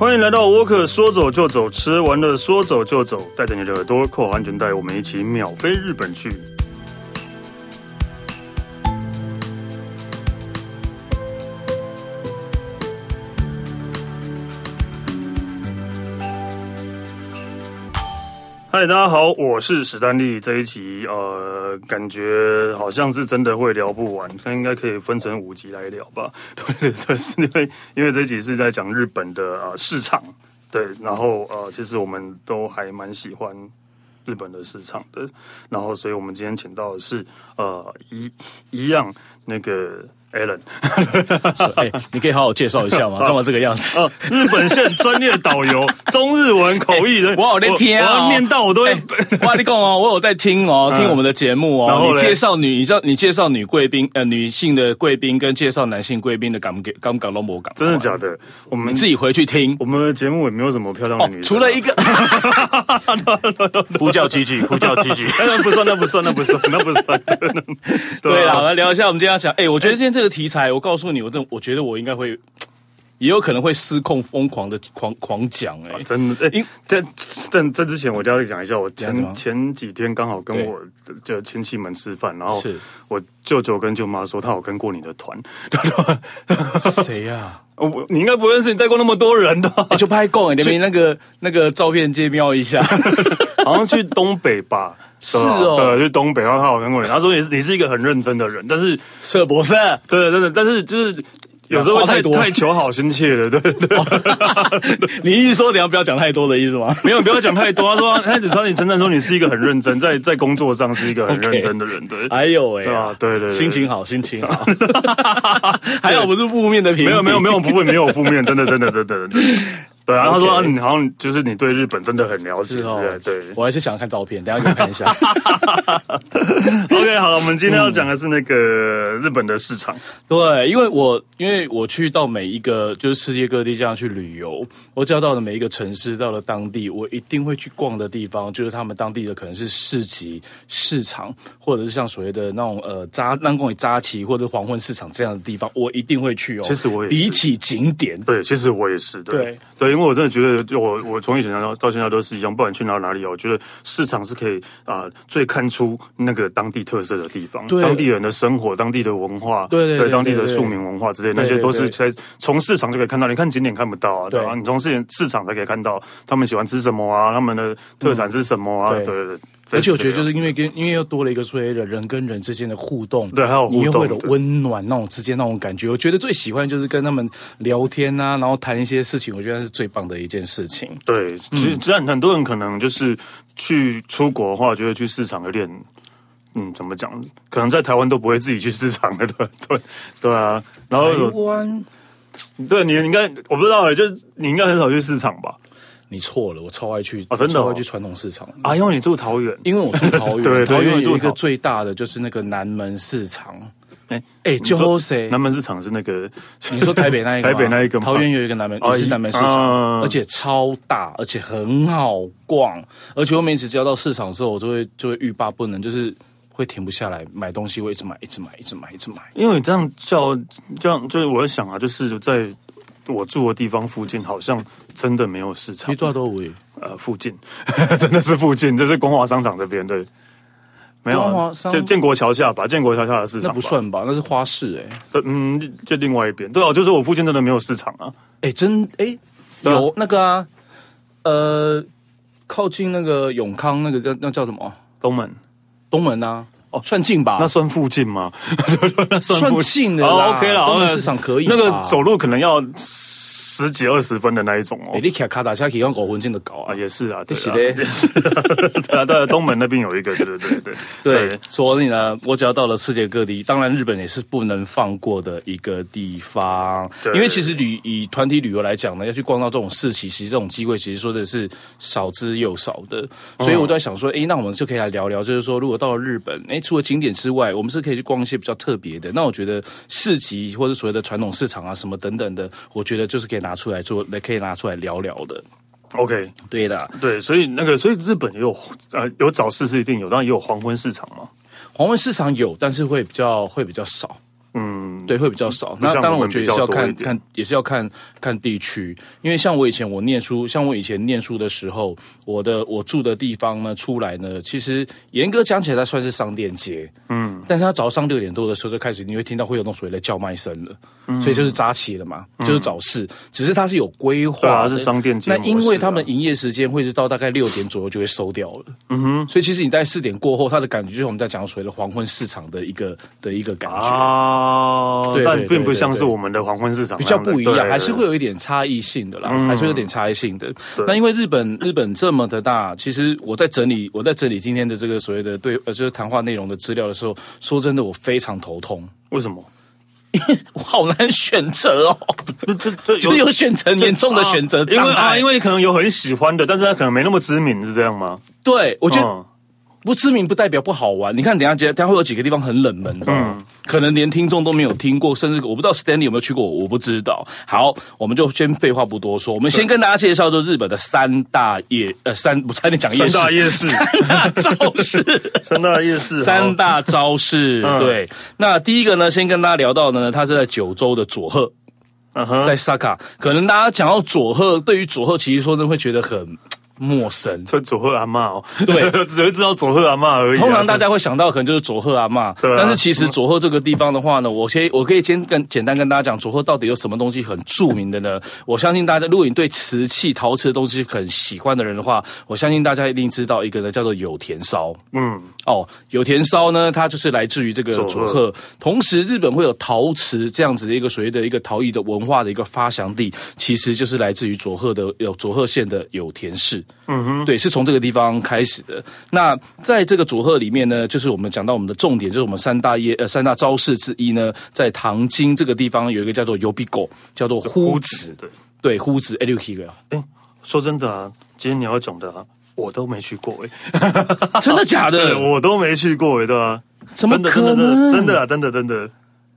欢迎来到沃克，说走就走，吃完了说走就走，带着你的耳朵扣好安全带，我们一起秒飞日本去。嗨，大家好，我是史丹利。这一集呃，感觉好像是真的会聊不完，它应该可以分成五集来聊吧？对，对，是因为因为这一集是在讲日本的呃市场，对，然后呃，其实我们都还蛮喜欢日本的市场的，然后所以我们今天请到的是呃一一样那个。Alan，哎，你可以好好介绍一下吗？干嘛这个样子？啊，日本线专业导游，中日文口译的，我有在听啊，念到我都会。哇，你讲哦，我有在听哦，听我们的节目哦。你介绍女，你知道你介绍女贵宾，呃，女性的贵宾跟介绍男性贵宾的敢给敢不敢都没敢？真的假的？我们自己回去听。我们的节目也没有什么漂亮的女，除了一个 呼叫机器，呼叫机器，那不算，那不算，那不算，那不算。对了，来聊一下，我们今天要讲，哎，我觉得今天这个题材，我告诉你，我这我觉得我应该会，也有可能会失控，疯狂的狂狂讲哎、欸，真的哎，在在在之前，我就要讲一下，我前前几天刚好跟我的亲戚们吃饭，然后我舅舅跟舅妈说，他有跟过你的团，谁呀？我你应该不认识，你带过那么多人的，就拍够你们那个那个照片介瞄一下，好像去东北吧。是哦，对，去东北，然后他好跟过你，他说你是你是一个很认真的人，但是是不是？对，真的，但是就是有时候太太求好心切了，对对。你意思说你要不要讲太多的意思吗？没有，不要讲太多。他说他只朝你称赞说你是一个很认真，在在工作上是一个很认真的人，对。哎呦喂，对对，心情好，心情好。还好不是负面的评论，没有没有没有不会没有负面，真的真的真的。对啊，他说你好像就是你对日本真的很了解，对。我还是想要看照片，等下给你看一下。OK，好了，我们今天要讲的是那个日本的市场。对，因为我因为我去到每一个就是世界各地这样去旅游，我只要到了每一个城市，到了当地，我一定会去逛的地方，就是他们当地的可能是市集、市场，或者是像所谓的那种呃扎南宫里扎旗或者黄昏市场这样的地方，我一定会去哦。其实我也比起景点，对，其实我也是，对对。因为我真的觉得，我我从以前到到现在都是一样，不管去哪哪里，我觉得市场是可以啊、呃，最看出那个当地特色的地方，对当地人的生活、当地的文化，对对，当地的庶民文化之类，那些都是在从市场就可以看到。你看景点看不到啊，对吧？你从市市场才可以看到他们喜欢吃什么啊，他们的特产是什么啊，对对对。而且我觉得，就是因为跟因为又多了一个所谓的人跟人之间的互动，对，还有互动的温暖那种之间那种感觉，我觉得最喜欢就是跟他们聊天啊，然后谈一些事情，我觉得是最棒的一件事情。对，其实虽然很多人可能就是去出国的话，就会去市场有点，嗯，怎么讲？可能在台湾都不会自己去市场的，对对对啊。然后台湾，对你应该我不知道哎，就是你应该很少去市场吧？你错了，我超爱去啊！真的，超爱去传统市场啊！因为你住桃园，因为我住桃园，对，桃园有一个最大的就是那个南门市场。哎哎，就是南门市场是那个？你说台北那一个？台北那一个？桃园有一个南门，也是南门市场，而且超大，而且很好逛。而且我每次只要到市场的时候，我就会就会欲罢不能，就是会停不下来买东西，会一直买，一直买，一直买，一直买。因为你这样叫这样，就是我在想啊，就是在。我住的地方附近好像真的没有市场。多少位？呃，附近 真的是附近，就是光华商场这边对。没有啊，建建国桥下吧，建国桥下的市场那不算吧？那是花市哎、欸。嗯，就另外一边。对啊，就是我附近真的没有市场啊。哎、欸，真哎、欸、有那个啊，呃，靠近那个永康那个叫那叫什么？东门，东门啊。哦，算近吧？那算附近吗？那算近的哦。OK 了，东门市场可以。那个走路可能要。十几二十分的那一种哦，你卡卡达下可以用狗魂进的搞啊，也是啊，对啊，对啊，对，东门那边有一个，对对对对对。所以呢，我只要到了世界各地，当然日本也是不能放过的一个地方。因为其实旅以团体旅游来讲呢，要去逛到这种市集，其实这种机会其实说的是少之又少的。所以我都在想说，哎，那我们就可以来聊聊，就是说，如果到了日本，哎，除了景点之外，我们是可以去逛一些比较特别的。那我觉得市集或者所谓的传统市场啊，什么等等的，我觉得就是可以拿。拿出来做，那可以拿出来聊聊的。OK，对的，对，所以那个，所以日本也有呃有早市是一定有，当然也有黄昏市场嘛。黄昏市场有，但是会比较会比较少。嗯，对，会比较少。那当然，我觉得也是要看看，也是要看看地区。因为像我以前我念书，像我以前念书的时候，我的我住的地方呢，出来呢，其实严格讲起来，它算是商店街。嗯，但是它早上六点多的时候就开始，你会听到会有那种所谓的叫卖声了。嗯，所以就是扎起了嘛，就是早市。只是它是有规划，它是商店街。那因为他们营业时间会是到大概六点左右就会收掉了。嗯哼，所以其实你在四点过后，它的感觉就是我们在讲所谓的黄昏市场的一个的一个感觉啊。但并不像是我们的黄昏市场，比较不一样，还是会有一点差异性的啦，还是有点差异性的。那因为日本日本这么的大，其实我在整理我在整理今天的这个所谓的对呃就是谈话内容的资料的时候，说真的我非常头痛。为什么？我好难选择哦，这这就有选择严重的选择，因为啊，因为你可能有很喜欢的，但是他可能没那么知名，是这样吗？对，我觉得。不知名不代表不好玩。你看，等下接，等下会有几个地方很冷门，嗯，可能连听众都没有听过，甚至我不知道 Stanley 有没有去过，我不知道。好，我们就先废话不多说，我们先跟大家介绍，就日本的三大夜，呃，三，我差点讲夜市，三大夜市，三大招式，三大夜市，三大招式。对，那第一个呢，先跟大家聊到呢，它是在九州的佐贺，嗯哼，在 Saka，可能大家讲到佐贺，对于佐贺，其实说真的会觉得很。陌生，所以佐贺阿嬷哦，对，只会知道佐贺阿嬷而已。通常大家会想到可能就是佐贺阿嬷，对。但是其实佐贺这个地方的话呢，我先我可以先跟简单跟大家讲，佐贺到底有什么东西很著名的呢？我相信大家，如果你对瓷器、陶瓷的东西很喜欢的人的话，我相信大家一定知道一个呢，叫做有田烧。嗯，哦，有田烧呢，它就是来自于这个佐贺。同时，日本会有陶瓷这样子的一个所谓的一个陶艺的文化的一个发祥地，其实就是来自于佐贺的有佐贺县的有田市。嗯哼，对，是从这个地方开始的。那在这个组合里面呢，就是我们讲到我们的重点，就是我们三大业呃三大招式之一呢，在唐津这个地方有一个叫做呼び子，叫做呼子，对对，呼子。哎，说真的啊，今天你要讲的啊，我都没去过哎，真的假的？我都没去过哎，对吧？怎么可能？真的啊，真的真的。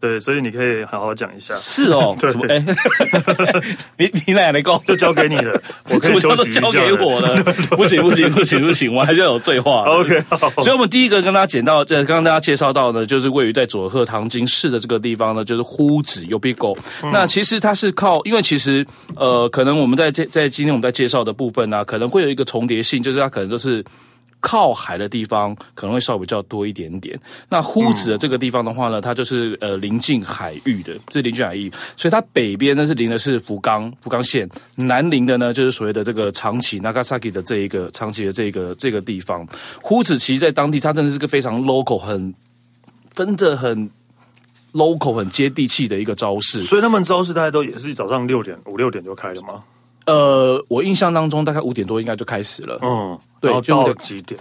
对，所以你可以好好讲一下。是哦，对，哎，你你奶奶讲，就交给你了，我可以休息一下。交给我了，不行不行不行不行，我还是要有对话。OK，所以我们第一个跟大家讲到，呃，刚刚大家介绍到呢，就是位于在佐贺唐津市的这个地方呢，就是呼子 Yobigo。那其实它是靠，因为其实呃，可能我们在这在今天我们在介绍的部分呢，可能会有一个重叠性，就是它可能就是。靠海的地方可能会稍微比较多一点点。那呼子的这个地方的话呢，它就是呃临近海域的，这是临近海域，所以它北边呢是临的是福冈福冈县，南临的呢就是所谓的这个长崎 Nagasaki 的这一个长崎的这个这个地方。呼子其实在当地它真的是个非常 local 很分着很 local 很接地气的一个招式。所以他们招式大概都也是早上六点五六点就开了吗？呃，我印象当中大概五点多应该就开始了。嗯。对，就到几点？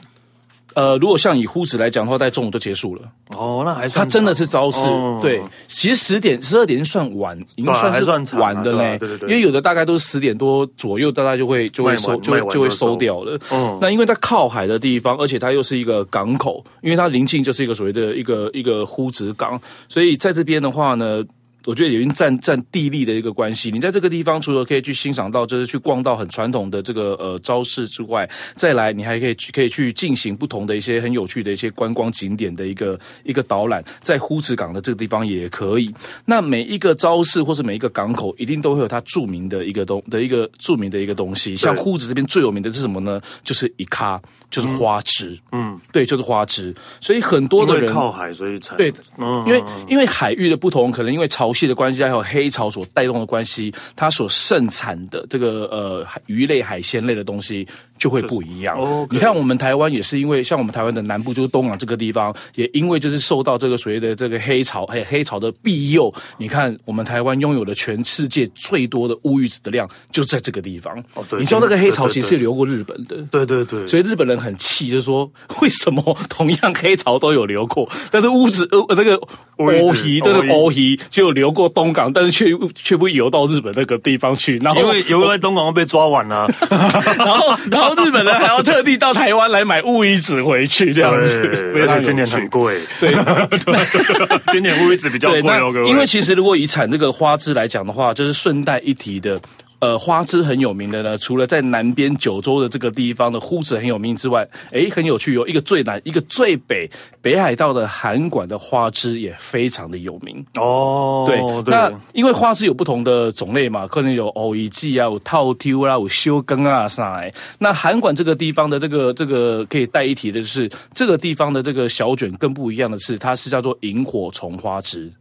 呃，如果像以呼子来讲的话，在中午就结束了。哦，那还算。它真的是招式。哦、对，其实十点、十二点算晚，应该算是晚的嘞。对对对。因为有的大概都是十点多左右，大家就会就会收，就就会收掉了。嗯。那因为它靠海的地方，而且它又是一个港口，因为它临近就是一个所谓的一个一个呼子港，所以在这边的话呢。我觉得已经占占地利的一个关系。你在这个地方，除了可以去欣赏到，就是去逛到很传统的这个呃招式之外，再来你还可以去可以去进行不同的一些很有趣的一些观光景点的一个一个导览。在呼子港的这个地方也可以。那每一个招式或是每一个港口，一定都会有它著名的一个东的一个著名的一个东西。像呼子这边最有名的是什么呢？就是一咖。就是花枝，嗯，对，就是花枝，所以很多的人靠海，所以才对，因为因为海域的不同，可能因为潮游戏的关系，还有黑潮所带动的关系，它所盛产的这个呃鱼类、海鲜类的东西。就会不一样。就是 okay、你看，我们台湾也是因为，像我们台湾的南部就是东港这个地方，也因为就是受到这个所谓的这个黑潮，还有黑潮的庇佑。你看，我们台湾拥有了全世界最多的乌鱼子的量，就在这个地方。哦，对。你知道那个黑潮其实是流过日本的。对对对。所以日本人很气，就是说，为什么同样黑潮都有流过，但是乌子呃那个乌鱼，就是乌鱼就流过东港，但是却却不游到日本那个地方去。然后因为游在东港会被抓完 了。然后然后。日本人还要特地到台湾来买乌鱼子回去，这样子，而且今年很贵。对，今年乌鱼子比较贵哦。因为其实如果以产这个花枝来讲的话，就是顺带一提的，呃花枝很有名的呢，除了在南边九州的这个地方的呼子很有名之外，哎，很有趣，有一个最南，一个最北北海道的函馆的花枝也非常的有名哦。对，对那因为花枝有不同的种类嘛，可能有偶一季啊，有套丢啊，有修根啊啥哎。那函馆这个地方的这个这个可以带一提的就是，这个地方的这个小卷更不一样的是，它是叫做萤火虫花枝。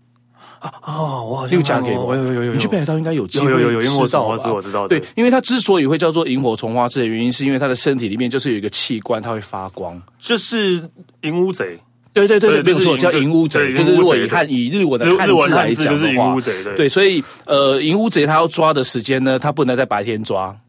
啊哦，我好像有讲给我，有有有有，你去北海道应该有机会有有有萤火虫花枝，我知道。对，因为它之所以会叫做萤火虫花枝的原因，是因为它的身体里面就是有一个器官，它会发光，就是银乌贼。对对对，没有错，叫银乌贼，就是如果以汉以日文的汉字来讲的话，对，所以呃，银乌贼它要抓的时间呢，它不能在白天抓，嗯。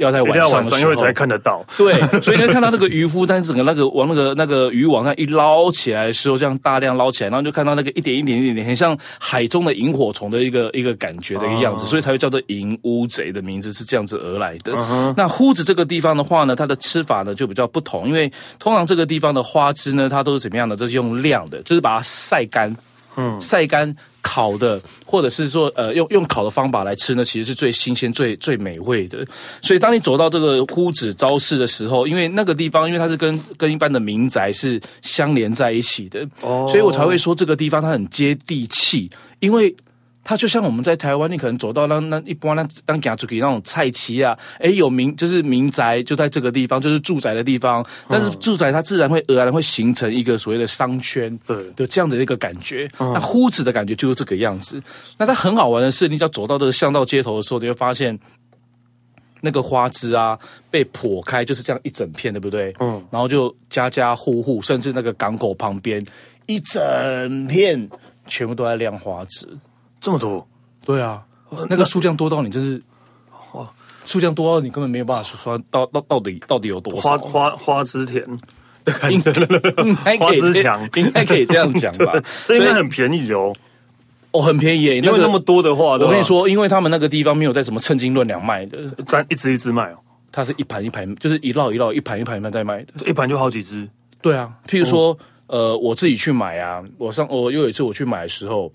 要在晚上的时候，因为才看得到。对，所以你看到那个渔夫，但是整个那个往那个那个渔网上一捞起来的时候，这样大量捞起来，然后就看到那个一点一点一点点，很像海中的萤火虫的一个 一个感觉的一个样子，所以才会叫做银乌贼的名字是这样子而来的。那呼子这个地方的话呢，它的吃法呢就比较不同，因为通常这个地方的花枝呢，它都是怎么样的？都是用晾的，就是把它晒干，嗯，晒干。烤的，或者是说，呃，用用烤的方法来吃呢，其实是最新鲜、最最美味的。所以，当你走到这个呼子昭市的时候，因为那个地方，因为它是跟跟一般的民宅是相连在一起的，哦，所以我才会说这个地方它很接地气，因为。它就像我们在台湾，你可能走到那那一般那当家出去那种菜市啊，哎，有民就是民宅就在这个地方，就是住宅的地方。但是住宅它自然会自然会形成一个所谓的商圈，对的这样的一个感觉。那呼子的感觉就是这个样子。那它很好玩的是，你只要走到这个巷道街头的时候，你会发现那个花枝啊被剖开，就是这样一整片，对不对？嗯。然后就家家户户，甚至那个港口旁边一整片，全部都在晾花枝。这么多，对啊，那个数量多到你就是，哇，数量多到你根本没有办法说到到到底到底有多少。花花花枝田，应该 花枝墙，应该可以这样讲吧？这应该很便宜哦，哦，很便宜，因为那么多的话，我跟你说，因为他们那个地方没有在什么称斤论两卖的，但一只一只卖哦，它是一盘一盘，就是一绕一绕，一盘一盘一盘在卖的，一盘就好几只。对啊，譬如说，呃，我自己去买啊，我上我又有一次我去买的时候。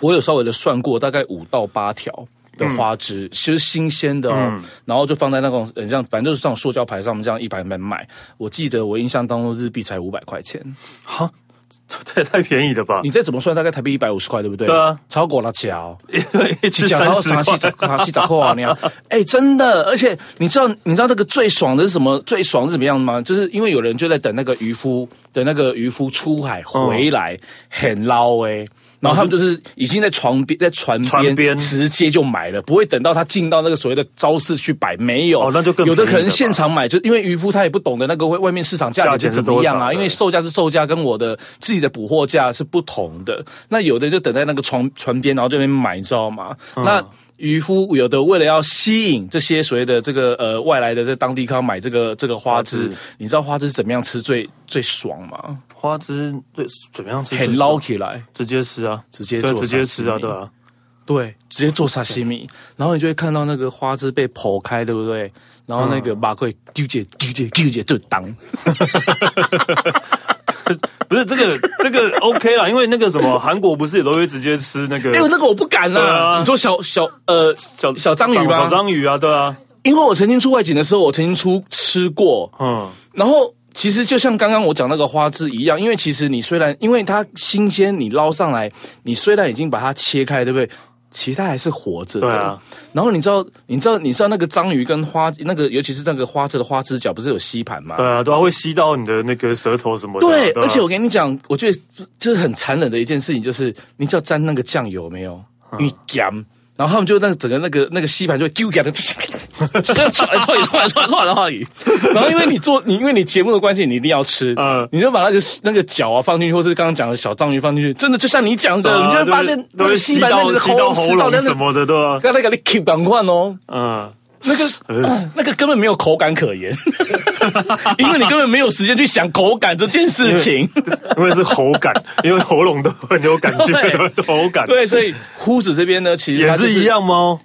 我有稍微的算过，大概五到八条的花枝，其实、嗯、新鲜的哦，嗯、然后就放在那种很像，反正就是这种塑胶牌上面，这样一盘盘卖。我记得我印象当中日币才五百块钱，哈，这也太便宜了吧？你再怎么算，大概台币一百五十块，对不对？对啊，超过了桥，一只三十块，哈西杂货啊那样。哎、欸，真的，而且你知道，你知道那个最爽的是什么？最爽是怎么样吗？就是因为有人就在等那个渔夫的那个渔夫出海回来，嗯、很捞哎。然后他们就是已经在床边，在船边直接就买了，不会等到他进到那个所谓的朝市去摆。没有，哦，那就更有的可能现场买，就因为渔夫他也不懂得那个外外面市场价格是怎么样啊，因为售价是售价，跟我的自己的补货价是不同的。那有的就等在那个船船边，然后这边买，你知道吗？嗯、那。渔夫有的为了要吸引这些所谓的这个呃外来的这当地康买这个这个花枝，你知道花枝怎么样吃最最爽吗？花枝对怎么样吃？很捞起来，直接吃啊，直接做直接吃啊，对啊，对，直接做沙西米，然后你就会看到那个花枝被剖开，对不对？然后那个马贵丢姐丢姐丢姐就当。不是这个 这个 OK 啦，因为那个什么韩国不是也都会直接吃那个？哎呦，那个我不敢啦。啊、你说小小呃小小章鱼吗？小章鱼啊，对啊。因为我曾经出外景的时候，我曾经出吃过，嗯。然后其实就像刚刚我讲那个花枝一样，因为其实你虽然因为它新鲜，你捞上来，你虽然已经把它切开，对不对？其他还是活着的，对啊。然后你知道，你知道，你知道那个章鱼跟花那个，尤其是那个花枝的花枝角，不是有吸盘吗？对啊，都会吸到你的那个舌头什么的。对，对啊，而且我跟你讲，我觉得这是很残忍的一件事情，就是你知道沾那个酱油没有？你咸。嗯然后他们就那个整个那个那个吸盘就会丢给他，这样串来串去串来串串的话语。然后因为你做你因为你节目的关系，你一定要吃，嗯，你就把那个那个脚啊放进去，或是刚刚讲的小章鱼放进去，真的就像你讲的，你就会发现那个吸盘那个吸到喉咙什么的，对吧？刚才给你 keep 赶快哦，嗯。那个、呃、那个根本没有口感可言，因为你根本没有时间去想口感这件事情，因为是喉感，因为喉咙都很有感觉，对喉感。对，所以呼子这边呢，其实、就是、也是一样吗？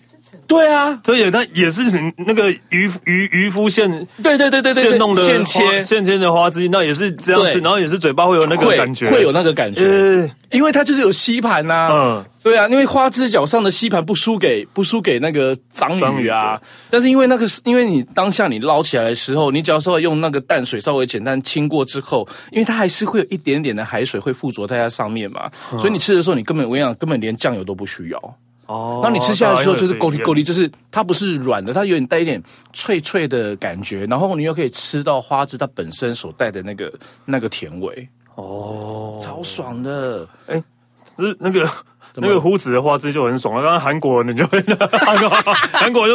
对啊，所以它也是那个渔渔渔夫现对对对对对现弄的现切。现切的花枝，那也是这样吃，然后也是嘴巴会有那个感觉，会有那个感觉，呃、因为它就是有吸盘呐、啊，嗯，对啊，因为花枝脚上的吸盘不输给不输给那个章鱼啊，但是因为那个因为你当下你捞起来的时候，你只要稍微用那个淡水稍微简单清过之后，因为它还是会有一点点的海水会附着在它上面嘛，嗯、所以你吃的时候你根本我跟你讲根本连酱油都不需要。哦，那你吃下来的时候就是够力够力，就是它不是软的，它有点带一点脆脆的感觉，然后你又可以吃到花枝它本身所带的那个那个甜味，哦，超爽的。哎、欸，是那个那个胡子的花枝就很爽了。刚刚韩国你就会，韩国就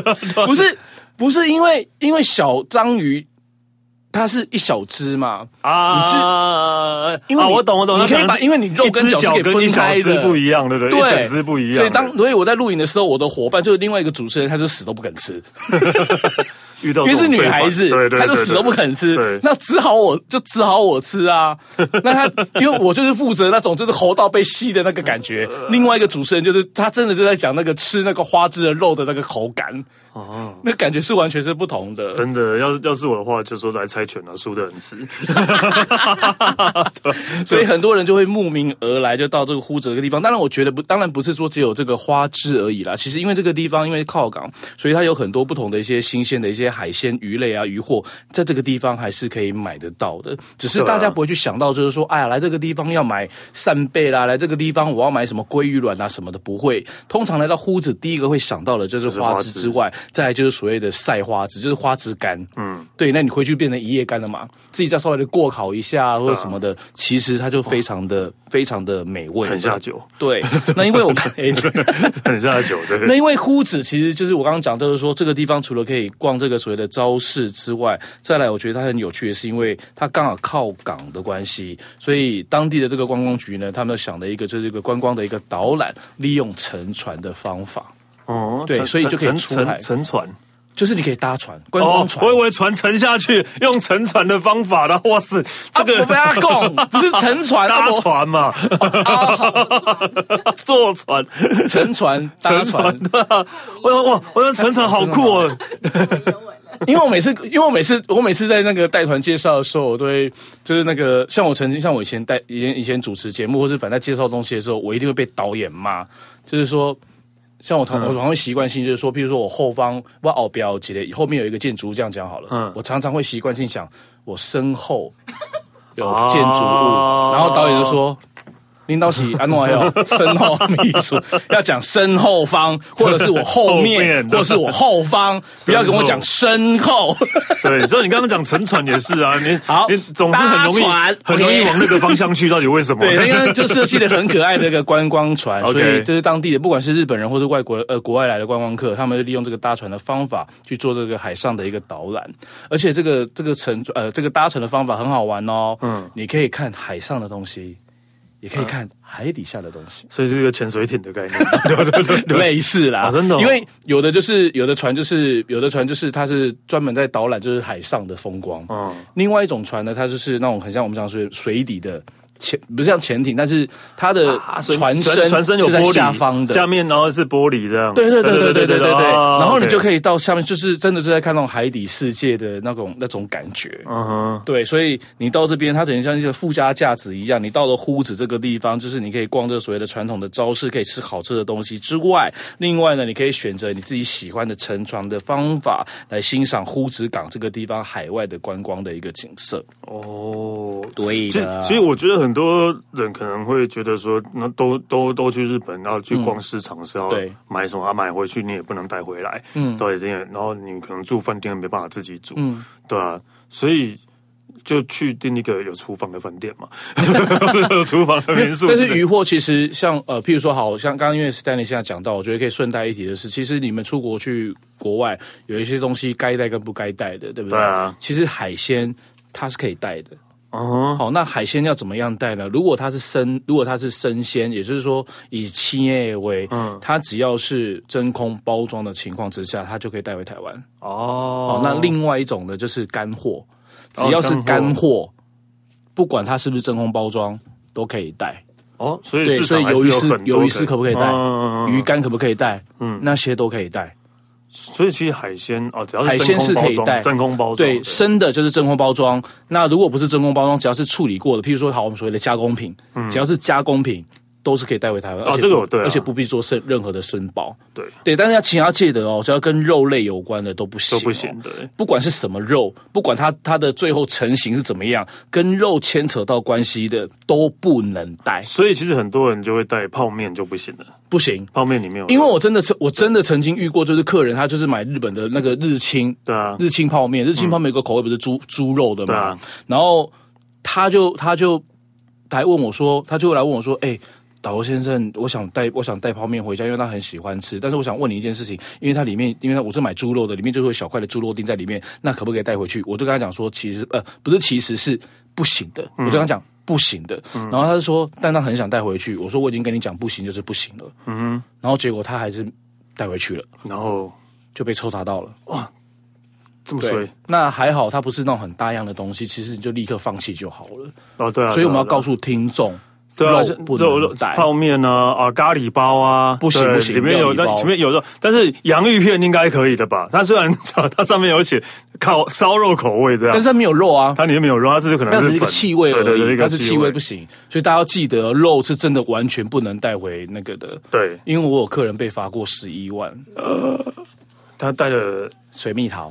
不是不是因为因为小章鱼。它是一小只嘛啊，因为、啊、我懂我懂，你可以把因为你肉跟脚是可以分开的，不一样，对不对？对，一整只不一样。所以当所以我在录影的时候，我的伙伴就是另外一个主持人，他就死都不肯吃。遇到因为是女孩子，对对，她就死都不肯吃，那只好我就只好我吃啊。那他因为我就是负责那种就是喉道被吸的那个感觉，另外一个主持人就是他真的就在讲那个吃那个花枝的肉的那个口感哦，那感觉是完全是不同的。真的，要是要是我的话，就说来猜拳了，输的很吃。所以很多人就会慕名而来，就到这个呼子这个地方。当然，我觉得不，当然不是说只有这个花枝而已啦。其实因为这个地方因为靠港，所以它有很多不同的一些新鲜的一些。海鲜、鱼类啊，鱼货在这个地方还是可以买得到的，只是大家不会去想到，就是说，哎呀，来这个地方要买扇贝啦，来这个地方我要买什么鲑鱼卵啊什么的，不会。通常来到呼子，第一个会想到的就是花枝之外，再来就是所谓的晒花枝，就是花枝干。嗯，对，那你回去变成一夜干了嘛？自己再稍微的过烤一下或者什么的，其实它就非常的、非常的美味，很下酒。对，那因为我看，很下酒。对，那因为呼子其实就是我刚刚讲，就是说这个地方除了可以逛这个。所谓的招式之外，再来，我觉得它很有趣的是，因为它刚好靠港的关系，所以当地的这个观光局呢，他们想的一个就是一个观光的一个导览，利用沉船的方法。哦，对，所以就可以出海沉船，就是你可以搭船，观光船。我以为船沉下去，用沉船的方法的，哇塞，这个不要讲，不是沉船搭船嘛？坐船沉船搭船，对啊，我说哇，我说沉船好酷哦。因为我每次，因为我每次，我每次在那个带团介绍的时候，我都会就是那个像我曾经，像我以前带以前以前主持节目，或是反正介绍东西的时候，我一定会被导演骂。就是说，像我常我常会习惯性就是说，譬如说我后方我奥标之类后面有一个建筑物，这样讲好了。嗯，我常常会习惯性想，我身后有建筑物，然后导演就说。领导喜安诺要身后秘书要讲身后方，或者是我后面，或者是我后方，不要跟我讲身后。对，所以你刚刚讲沉船也是啊，你好，你总是很容易很容易往那个方向去，到底为什么？对，因为就设计的很可爱的一个观光船，所以就是当地的，不管是日本人或者外国呃国外来的观光客，他们就利用这个搭船的方法去做这个海上的一个导览，而且这个这个沉呃这个搭船的方法很好玩哦，嗯，你可以看海上的东西。也可以看海底下的东西，所以是一个潜水艇的概念，对对对，类似啦，真的。因为有的就是有的船就是有的船就是它是专门在导览就是海上的风光，嗯，另外一种船呢，它就是那种很像我们讲说水底的。潜不是像潜艇，但是它的船身船身有玻璃下方的，下面然后是玻璃这样。对对对对对对对对。然后你就可以到下面，就是真的是在看那种海底世界的那种那种感觉。嗯哼。对，所以你到这边，它等于像一个附加价值一样。你到了呼子这个地方，就是你可以逛这所谓的传统的招式，可以吃好吃的东西之外，另外呢，你可以选择你自己喜欢的乘船的方法来欣赏呼子港这个地方海外的观光的一个景色。哦，对的。所以我觉得很。很多人可能会觉得说，那都都都去日本，然后去逛市场是要买什么？啊，买回去你也不能带回来，嗯，对，这样，然后你可能住饭店没办法自己煮，嗯，对啊，所以就去订一个有厨房的饭店嘛，有厨房的民宿。但是渔获其实像呃，譬如说，好像刚刚因为 Stanley 现在讲到，我觉得可以顺带一提的是，其实你们出国去国外，有一些东西该带跟不该带的，对不对？对啊，其实海鲜它是可以带的。哦，好，那海鲜要怎么样带呢？如果它是生，如果它是生鲜，也就是说以企业为，嗯，它只要是真空包装的情况之下，它就可以带回台湾。哦，好，那另外一种呢，就是干货，只要是干货，不管它是不是真空包装，都可以带。哦，所以对，所以鱿鱼丝鱿鱼丝可不可以带？嗯、鱼干可不可以带？嗯，那些都可以带。所以其实海鲜哦，只要海鲜是可以带真空包装，对，生的就是真空包装。那如果不是真空包装，只要是处理过的，譬如说好，我们所谓的加工品，嗯、只要是加工品。都是可以带回台湾，哦，这个我对，而且不必做任任何的申报，对。对，但是要请他记得哦，只要跟肉类有关的都不行，都不行，对，不管是什么肉，不管它它的最后成型是怎么样，跟肉牵扯到关系的都不能带。所以其实很多人就会带泡面就不行了，不行，泡面里面有，因为我真的曾我真的曾经遇过，就是客人他就是买日本的那个日清，对啊，日清泡面，日清泡面有个口味不是猪猪肉的嘛，对啊，然后他就他就来问我说，他就来问我说，哎。导游先生，我想带我想带泡面回家，因为他很喜欢吃。但是我想问你一件事情，因为它里面，因为我是买猪肉的，里面就会有小块的猪肉丁在里面，那可不可以带回去？我就跟他讲说，其实呃不是，其实是不行的。嗯、我就跟他讲不行的，嗯、然后他就说，但他很想带回去。我说我已经跟你讲不行就是不行了。嗯哼，然后结果他还是带回去了，然后就被抽查到了。哇，这么衰？那还好，他不是那种很大样的东西，其实你就立刻放弃就好了。哦，对啊，所以我们要告诉听众。对啊，肉泡面啊，啊咖喱包啊，不行不行，里面有那里面有肉，但是洋芋片应该可以的吧？它虽然它上面有写烤烧肉口味这样，但是它没有肉啊，它里面没有肉，它是可能是一个气味而已，对对对，它是气味不行，所以大家要记得，肉是真的完全不能带回那个的。对，因为我有客人被罚过十一万，呃，他带了水蜜桃。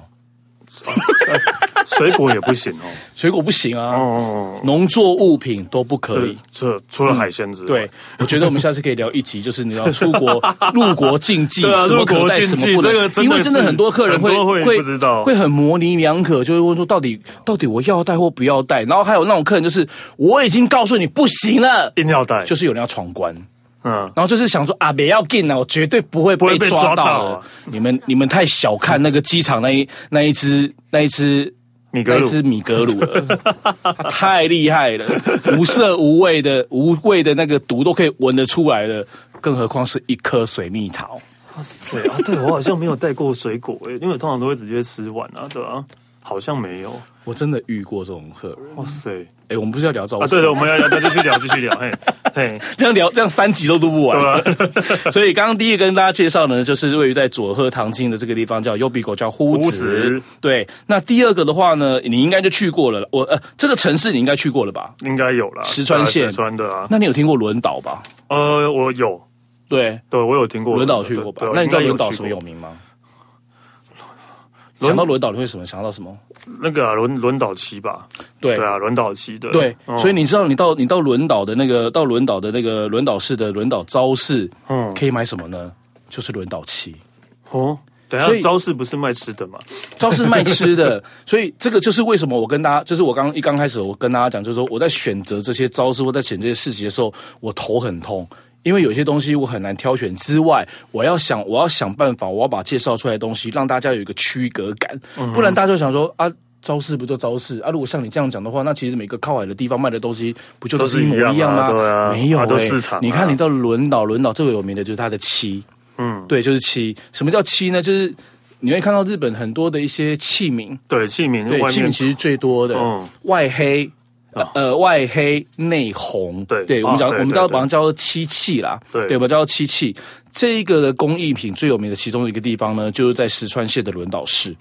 水果也不行哦，水果不行啊，哦，农作物品都不可以，这除了海鲜之外，对，我觉得我们下次可以聊一集，就是你要出国 入国禁忌，什么可带，什么不能，因为真的很多客人会会不知道，会很模棱两可，就会问说到底到底我要带或不要带，然后还有那种客人就是我已经告诉你不行了，一定要带，就是有人要闯关。嗯，然后就是想说啊，不要紧啊，我绝对不会被抓到。啊、你们 你们太小看那个机场那一那一只那一只米格鲁，那一只米格鲁了，他 太厉害了，无色无味的无味的那个毒都可以闻得出来了，更何况是一颗水蜜桃。哇塞啊，对我好像没有带过水果诶，因为通常都会直接吃完啊，对啊，好像没有，我真的遇过这种客人。哇塞。哎，我们不是要聊招式？啊，对的，我们要聊，继续聊，继续聊。嘿，嘿，这样聊，这样三集都录不完。所以刚刚第一个跟大家介绍呢，就是位于在佐贺唐津的这个地方，叫优比狗，叫呼子。对，那第二个的话呢，你应该就去过了。我呃，这个城市你应该去过了吧？应该有了，石川县。石川的啊。那你有听过轮岛吧？呃，我有。对，对我有听过轮岛去过吧？那你知道轮岛什么有名吗？想到轮岛，你会什么？想到什么？那个轮轮岛期吧，对对啊，轮岛漆的，对，所以你知道，你到你到轮岛的那个到轮岛的那个轮岛市的轮岛招式，嗯，可以买什么呢？就是轮岛期哦。等下，招市不是卖吃的吗？招市卖吃的，所以这个就是为什么我跟大家，就是我刚一刚开始我跟大家讲，就是说我在选择这些招式或在选这些事情的时候，我头很痛。因为有些东西我很难挑选之外，我要想，我要想办法，我要把介绍出来的东西让大家有一个区隔感，不然大家就想说啊，招式不就招式啊？如果像你这样讲的话，那其实每个靠海的地方卖的东西不就都是一模一样吗？对啊，没有欸，市场。你看你到轮岛，轮岛最有名的就是它的漆，嗯，对，就是漆。什么叫漆呢？就是你会看到日本很多的一些器皿，对，器皿，对，器皿其实最多的，外黑。呃，外黑内红，对，对我们讲，我们叫把它叫做漆器啦，对，我们？叫做漆器。这一个的工艺品最有名的其中一个地方呢，就是在石川县的轮岛市。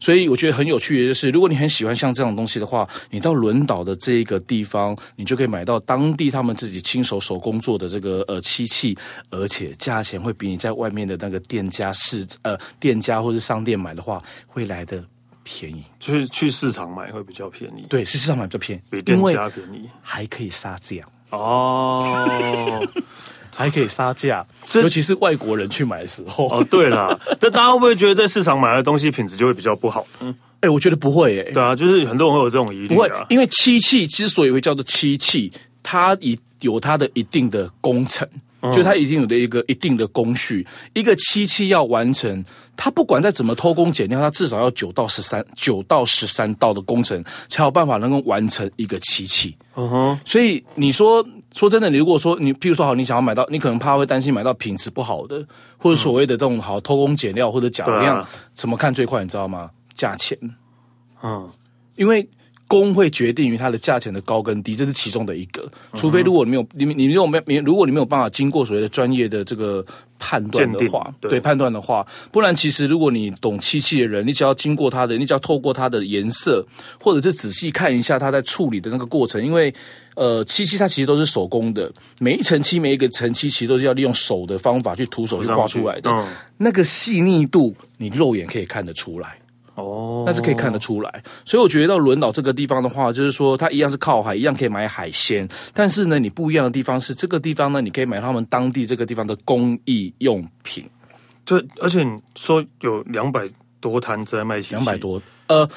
所以我觉得很有趣的就是，如果你很喜欢像这种东西的话，你到轮岛的这一个地方，你就可以买到当地他们自己亲手手工做的这个呃漆器，而且价钱会比你在外面的那个店家市呃店家或是商店买的话会来的。便宜，就是去市场买会比较便宜。对，是市场买比较便宜，比店家便宜，还可以杀价哦，还可以杀价，尤其是外国人去买的时候。哦，对啦，但大家会不会觉得在市场买的东西品质就会比较不好？嗯，哎，我觉得不会哎。对啊，就是很多人会有这种疑虑，不会，因为漆器之所以会叫做漆器，它一有它的一定的工程。就它一定有的一个一定的工序，一个漆器要完成，它不管再怎么偷工减料，他至少要九到十三九到十三道的工程，才有办法能够完成一个漆器。嗯哼，所以你说说真的，你如果说你，譬如说好，你想要买到，你可能怕会担心买到品质不好的，或者所谓的这种好偷工减料或者假的样，怎么看最快？你知道吗？价钱。嗯，因为。工会决定于它的价钱的高跟低，这是其中的一个。除非如果你没有你你如果没没如果你没有办法经过所谓的专业的这个判断的话，对，对判断的话，不然其实如果你懂漆器的人，你只要经过它的，你只要透过它的颜色，或者是仔细看一下它在处理的那个过程，因为呃漆器它其实都是手工的，每一层漆每一个层漆其实都是要利用手的方法去徒手去画出来的，嗯、那个细腻度你肉眼可以看得出来。哦，那是可以看得出来，所以我觉得到轮岛这个地方的话，就是说它一样是靠海，一样可以买海鲜，但是呢，你不一样的地方是这个地方呢，你可以买他们当地这个地方的工艺用品。对，而且你说有两百多摊在卖，两百多，呃。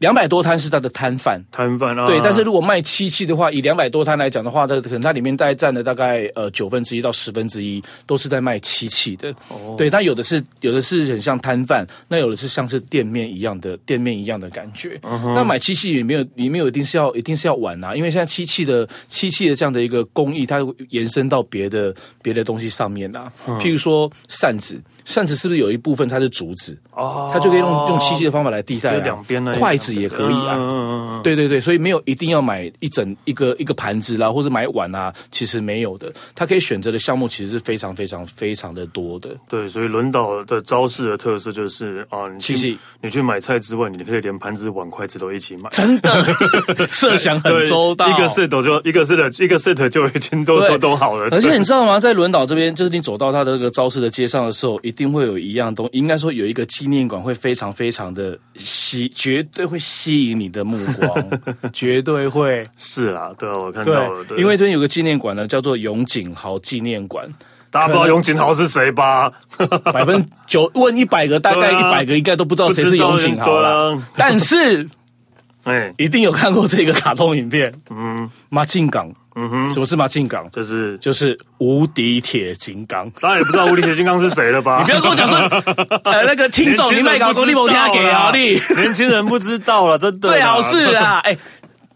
两百多摊是他的摊贩，摊贩啊，对。但是如果卖漆器的话，以两百多摊来讲的话，它可能它里面大概占了大概呃九分之一到十分之一都是在卖漆器的。哦，对，它有的是有的是很像摊贩，那有的是像是店面一样的店面一样的感觉。嗯、那买漆器也没有，也没有一定是要一定是要玩啊，因为现在漆器的漆器的这样的一个工艺，它会延伸到别的别的东西上面啊，嗯、譬如说扇子。扇子是不是有一部分它是竹子？哦，它就可以用用漆器的方法来替代啊。两边呢，筷子也可以啊。嗯嗯嗯。对对对，所以没有一定要买一整一个一个盘子啦，或者买碗啊，其实没有的。它可以选择的项目其实是非常非常非常的多的。对，所以轮岛的招式的特色就是啊，漆器，你去买菜之外，你可以连盘子、碗、筷子都一起买。真的，设想很周到。一个 set 就一个 set 一个 set 就已经都都都好了。而且你知道吗？在轮岛这边，就是你走到它的这个招式的街上的时候，一定。一定会有一样东西，应该说有一个纪念馆会非常非常的吸，绝对会吸引你的目光，绝对会。是啊，对啊，我看到了。对，因为这边有个纪念馆呢，叫做永井豪纪念馆。大家不知道永井豪是谁吧？百分九问一百个，大概一百个应该都不知道谁是永井豪了。啊、但是，哎，一定有看过这个卡通影片。嗯，马进港。嗯哼，什么是马进港？就是就是无敌铁金刚。大家也不知道无敌铁金刚是谁了吧？你不要跟我讲说，呃，那个听众你卖搞过，你某天给啊，你年轻人不知道了，真的。最好是啊，哎，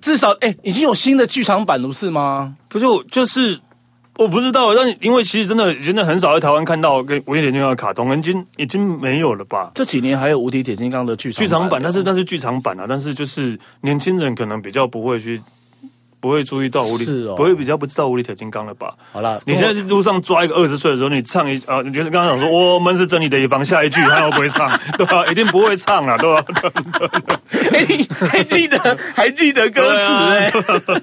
至少哎，已经有新的剧场版了，不是吗？不是，就是我不知道，但因为其实真的真的很少在台湾看到跟无敌铁金刚的卡通，已经已经没有了吧？这几年还有无敌铁金刚的剧场剧场版，但是但是剧场版啊，但是就是年轻人可能比较不会去。不会注意到无理，是哦、不会比较不知道无理铁金刚了吧？好了，你现在路上抓一个二十岁的时候，你唱一啊，你觉得刚刚讲说我们是正义的一方，下一句他会不会唱？对吧？一定不会唱了，对吧？还记得还记得歌词哎？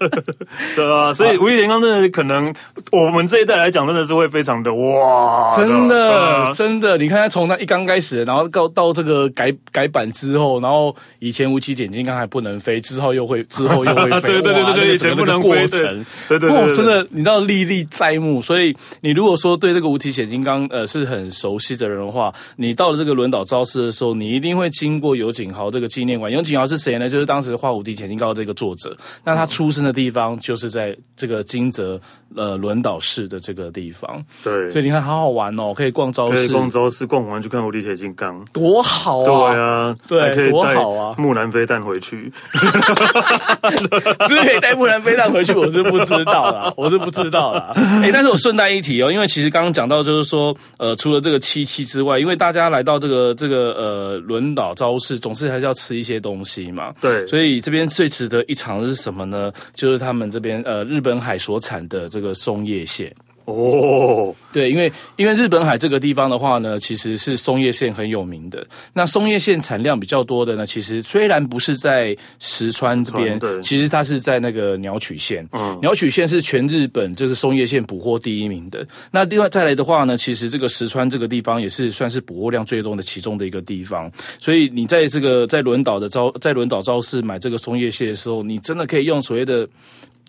对吧？所以无敌铁金刚真的可能我们这一代来讲，真的是会非常的哇，真的真的，你看他从他一刚开始，然后到到这个改改版之后，然后以前无敌铁金刚还不能飞，之后又会之后又会飞，对对对对对。这个过程，对对对，真的，你知道历历在目。所以，你如果说对这个无敌铁金刚呃是很熟悉的人的话，你到了这个轮岛招式的时候，你一定会经过尤景豪这个纪念馆。尤景豪是谁呢？就是当时画无敌铁金刚这个作者。那他出生的地方就是在这个金泽呃轮岛市的这个地方。对，所以你看，好好玩哦，可以逛招式，可以逛招式，逛完就看无敌铁金刚，多好啊！对啊，对，多好啊！木兰飞弹回去，是 不 是可以带木兰？飞弹回去，我是不知道啦，我是不知道啦。哎、欸，但是我顺带一提哦，因为其实刚刚讲到，就是说，呃，除了这个七七之外，因为大家来到这个这个呃轮岛招式，总是还是要吃一些东西嘛。对，所以这边最值得一尝的是什么呢？就是他们这边呃日本海所产的这个松叶蟹。哦，对，因为因为日本海这个地方的话呢，其实是松叶县很有名的。那松叶县产量比较多的呢，其实虽然不是在石川这边，其实它是在那个鸟取县。嗯，鸟取县是全日本就是松叶县捕获第一名的。那另外再来的话呢，其实这个石川这个地方也是算是捕获量最多的其中的一个地方。所以你在这个在轮岛的招在轮岛招市买这个松叶蟹的时候，你真的可以用所谓的。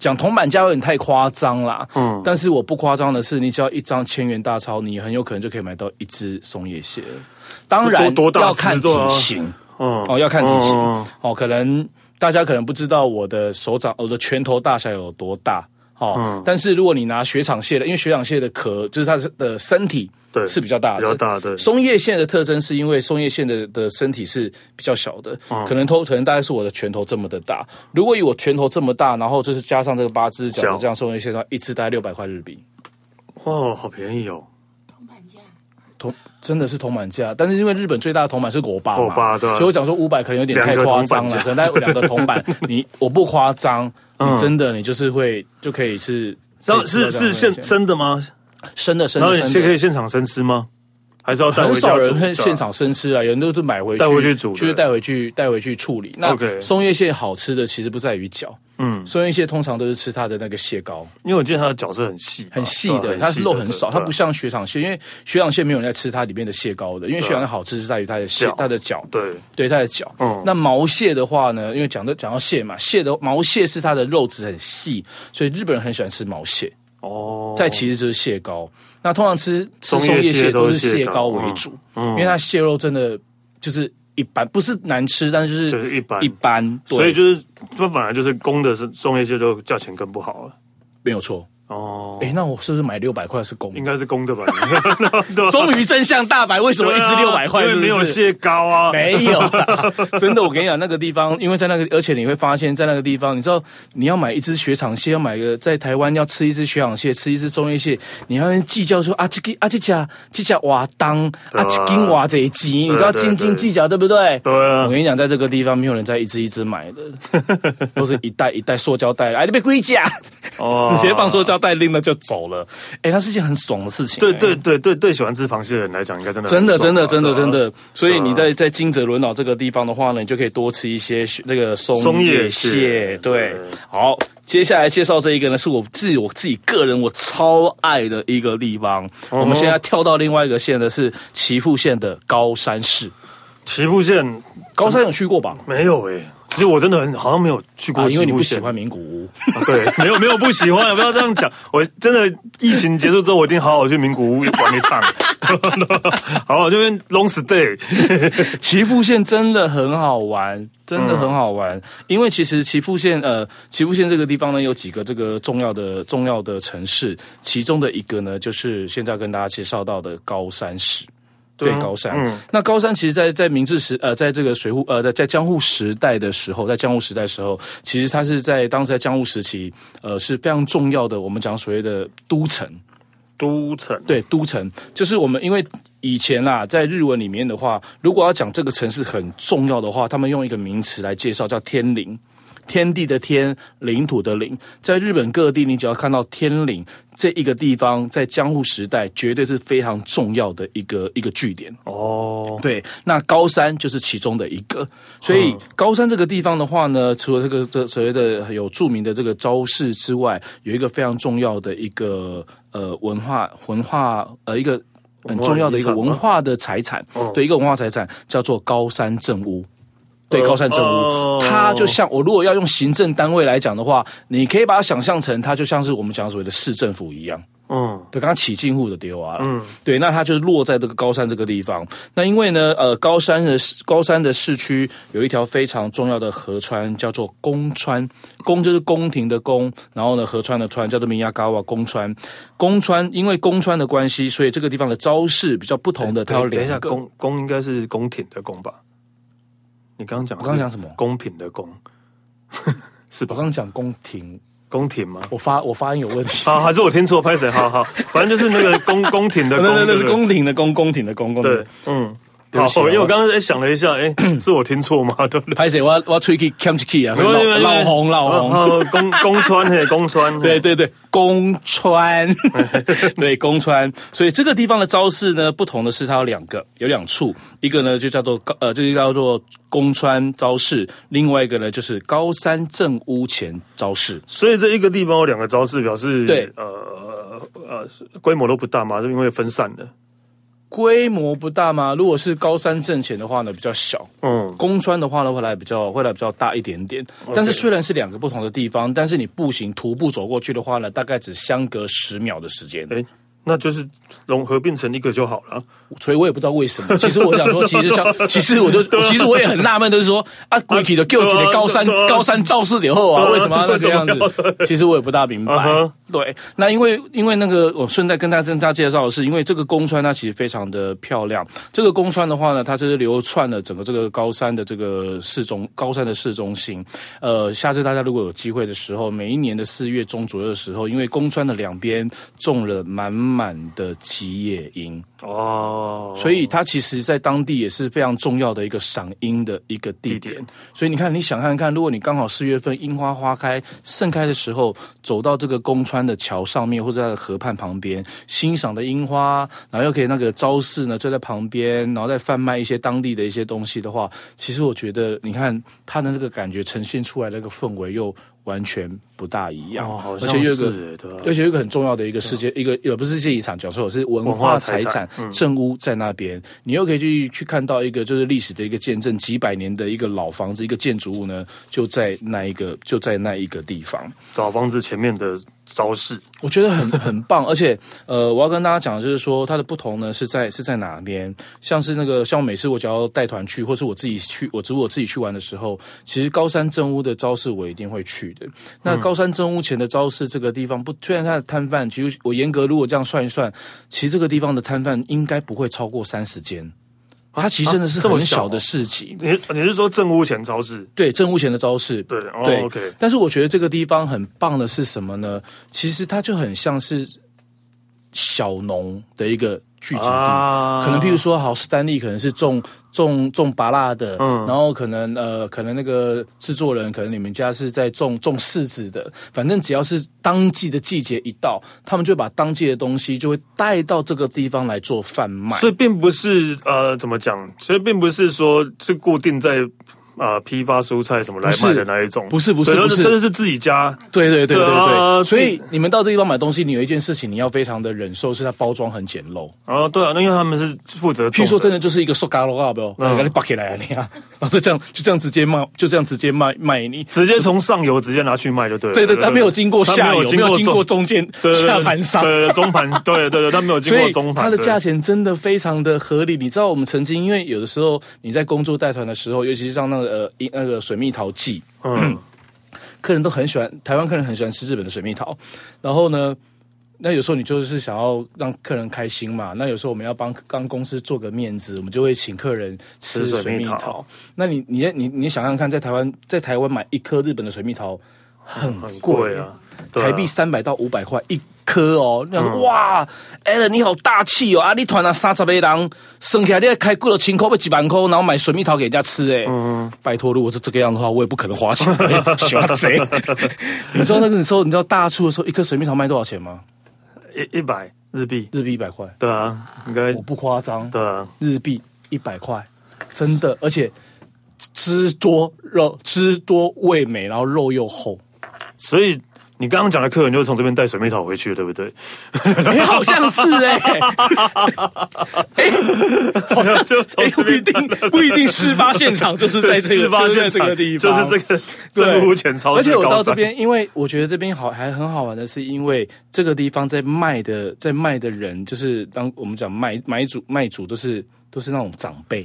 讲铜板价有点太夸张啦，嗯，但是我不夸张的是，你只要一张千元大钞，你很有可能就可以买到一只松叶蟹。当然要看体型，嗯，哦，要看体型，哦，可能大家可能不知道我的手掌，我的拳头大小有多大，哦，但是如果你拿雪场蟹的，因为雪场蟹的壳就是它的身体。对，是比较大的，比较大的。松叶蟹的特征是因为松叶蟹的的身体是比较小的，嗯、可能头可能大概是我的拳头这么的大。如果以我拳头这么大，然后就是加上这个八只脚的这样松叶蟹的话，一只大概六百块日币。哇，好便宜哦！铜板价，铜真的是铜板价，但是因为日本最大的铜板是国八嘛，所以我讲说五百可能有点太夸张了，可能两个铜板，你我不夸张，你真的你就是会就可以是，是是是现真的吗？生的生的，然后你可以现场生吃吗？还是要带回去？很少人会现场生吃啊，有人都是买回去带回去煮，就是带回去带回去处理。那松叶蟹好吃的其实不在于脚，嗯，松叶蟹通常都是吃它的那个蟹膏，因为我记得它的脚是很细很细的，它是肉很少，它不像雪场蟹，因为雪场蟹没有人在吃它里面的蟹膏的，因为雪场蟹好吃是在于它的蟹，它的脚，对对，它的脚。嗯，那毛蟹的话呢，因为讲到讲到蟹嘛，蟹的毛蟹是它的肉质很细，所以日本人很喜欢吃毛蟹。哦，再其实就是蟹膏。那通常吃吃松叶蟹都是蟹膏为主，嗯，因为它蟹肉真的就是一般，不是难吃，但是就是一般。一般，所以就是它本来就是公的是松叶蟹，就价钱更不好了，没有错。哦，哎，那我是不是买六百块是公？应该是公的吧？终于真相大白，为什么一只六百块？因为没有蟹膏啊，没有。真的，我跟你讲，那个地方，因为在那个，而且你会发现在那个地方，你知道，你要买一只雪场蟹，要买个在台湾要吃一只雪场蟹，吃一只中叶蟹，你要计较说啊，这个啊这家这家瓦当啊这斤瓦这斤，你都要斤斤计较，对不对？对啊。我跟你讲，在这个地方没有人在一只一只买的，都是一袋一袋塑胶袋，哎，你别龟甲哦，直接放塑胶。带拎了就走了，哎，那是一件很爽的事情。对对对对对，喜欢吃螃蟹的人来讲，应该真的真的真的真的真的。所以你在在金泽轮岛这个地方的话呢，你就可以多吃一些那个松叶蟹。对，好，接下来介绍这一个呢，是我自己我自己个人我超爱的一个地方。我们现在跳到另外一个县呢是岐阜县的高山市。岐阜县高山有去过吧？没有哎。其实我真的很好像没有去过，因为你不喜欢名古屋。对，没有 没有不喜欢，不要这样讲。我真的疫情结束之后，我一定好好去名古屋玩一趟。好，好，这边 long stay。岐阜县真的很好玩，真的很好玩。因为其实岐阜县呃，岐阜县这个地方呢，有几个这个重要的重要的城市，其中的一个呢，就是现在跟大家介绍到的高山市。对高山，嗯、那高山其实在，在在明治时，呃，在这个水户，呃，在在江户时代的时候，在江户时代的时候，其实它是在当时在江户时期，呃，是非常重要的。我们讲所谓的都城，都城，对，都城，就是我们因为以前啦，在日文里面的话，如果要讲这个城市很重要的话，他们用一个名词来介绍，叫天领。天地的天，领土的领，在日本各地，你只要看到天领这一个地方，在江户时代绝对是非常重要的一个一个据点。哦。对，那高山就是其中的一个，所以高山这个地方的话呢，除了这个这所谓的有著名的这个招式之外，有一个非常重要的一个呃文化文化呃一个很重要的一个文化的财产，对，一个文化财产叫做高山正屋。对，高山正屋，它就像我如果要用行政单位来讲的话，你可以把它想象成它就像是我们讲所谓的市政府一样。嗯，对，刚刚起进户的丢啊，嗯，对，那它就是落在这个高山这个地方。那因为呢，呃，高山的高山的市区有一条非常重要的河川，叫做宫川。宫就是宫廷的宫，然后呢，河川的川叫做明亚嘎瓦宫川。宫川因为宫川的关系，所以这个地方的招式比较不同的。它有两个宫，宫应该是宫廷的宫吧？你刚刚讲，我刚刚讲什么？公平的公，是吧？我刚刚讲宫廷，宫廷吗？我发我发音有问题好？还是我听错？拍谁？好好，反正就是那个宫宫廷的宫，那那是宫廷的宫，宫廷的宫，对，嗯。好，因为我刚刚在想了一下，哎，是我听错吗？对不对？拍谁？我我吹气 catch key 啊！老红老红，宫宫川嘿，宫川，对 对对，宫川，对宫川。所以这个地方的招式呢，不同的是它有两个，有两处，一个呢就叫做高呃，就叫做宫川招式，另外一个呢就是高山正屋前招式。所以这一个地方有两个招式，表示对呃呃规模都不大嘛，是因为分散的。规模不大吗？如果是高山挣钱的话呢，比较小。嗯，宫川的话呢，会来比较会来比较大一点点。但是虽然是两个不同的地方，但是你步行徒步走过去的话呢，大概只相隔十秒的时间。诶那就是融合变成一个就好了，所以我也不知道为什么。其实我想说，其实像，其实我就，其实我也很纳闷，就是说啊，鬼体的 Q 体的高山高山造势以后啊，为什么要那这样子？其实我也不大明白。对，那因为因为那个，我顺带跟大家跟大家介绍的是，因为这个宫川它其实非常的漂亮。这个宫川的话呢，它是流窜了整个这个高山的这个市中高山的市中心。呃，下次大家如果有机会的时候，每一年的四月中左右的时候，因为宫川的两边种了满。满的吉野樱哦，所以它其实在当地也是非常重要的一个赏樱的一个地点。所以你看，你想看看，如果你刚好四月份樱花花开盛开的时候，走到这个宫川的桥上面，或者在河畔旁边欣赏的樱花，然后又可以那个招式呢，就在旁边，然后再贩卖一些当地的一些东西的话，其实我觉得，你看它的这个感觉呈现出来的那个氛围又完全不大一样，哦、而且有一个，对而且有一个很重要的一个世界，一个也不是世界遗产，讲说我是文化财产镇屋在那边，嗯、你又可以去去看到一个就是历史的一个见证，几百年的一个老房子，一个建筑物呢，就在那一个就在那一个地方，老房子前面的招式，我觉得很 很棒，而且呃，我要跟大家讲的就是说它的不同呢是在是在哪边，像是那个像每次我只要带团去，或是我自己去，我只我自己去玩的时候，其实高山正屋的招式我一定会去的，那高。高山正屋前的朝市这个地方不，虽然它的摊贩，其实我严格如果这样算一算，其实这个地方的摊贩应该不会超过三十间。它其实真的是很小的市集。你你是说正屋前超市？对，正屋前的超市。对，哦、对，OK。但是我觉得这个地方很棒的是什么呢？其实它就很像是小农的一个聚集地，啊、可能譬如说，好，斯丹利可能是种。种种拔辣的，嗯，然后可能呃，可能那个制作人，可能你们家是在种种柿子的，反正只要是当季的季节一到，他们就把当季的东西就会带到这个地方来做贩卖。所以并不是呃，怎么讲？所以并不是说是固定在。啊，批发蔬菜什么来卖的那一种？不是不是不是，真的是自己家。对对对对对。所以你们到这地方买东西，你有一件事情你要非常的忍受，是它包装很简陋。啊，对啊，那因为他们是负责。据说真的就是一个塑胶的话，不要，那你拔起来啊，你啊，然后就这样就这样直接卖，就这样直接卖卖你，直接从上游直接拿去卖就对了。对对，他没有经过下游，没有经过中间下盘商，对中盘，对对对，他没有经过中盘。它的价钱真的非常的合理。你知道我们曾经，因为有的时候你在工作带团的时候，尤其是像那个呃那个。水蜜桃季，嗯，客人都很喜欢，台湾客人很喜欢吃日本的水蜜桃。然后呢，那有时候你就是想要让客人开心嘛。那有时候我们要帮帮公司做个面子，我们就会请客人吃水蜜桃。蜜桃，那你你你你想想看，在台湾在台湾买一颗日本的水蜜桃很贵啊，台币三百到五百块一。颗哦，你说哇，Allen 你好大气哦！啊，你团啊三十个人，剩下来你还开过了千块，不几万块，然后买水蜜桃给人家吃哎，嗯，拜托，如果是这个样的话，我也不可能花钱，耍贼。你知道那个时候，你知道大促的时候，一颗水蜜桃卖多少钱吗？一一百日币，日币一百块。对啊，应该我不夸张。对啊，日币一百块，真的，而且汁多肉，汁多味美，然后肉又厚，所以。你刚刚讲的客人就是从这边带水蜜桃回去的，对不对？你好像是哎、欸，哎、欸，好像就从不一定不一定事发现场就是在这个事发现场的地方，就是这个镇屋前超市。而且我到这边，因为我觉得这边好还很好玩的是，因为这个地方在卖的在卖的人，就是当我们讲卖买主卖主都是都是那种长辈。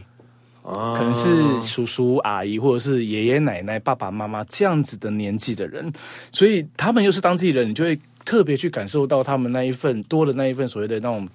可能是叔叔阿姨，或者是爷爷奶奶、爸爸妈妈这样子的年纪的人，所以他们又是当地人，你就会特别去感受到他们那一份多的那一份所谓的那种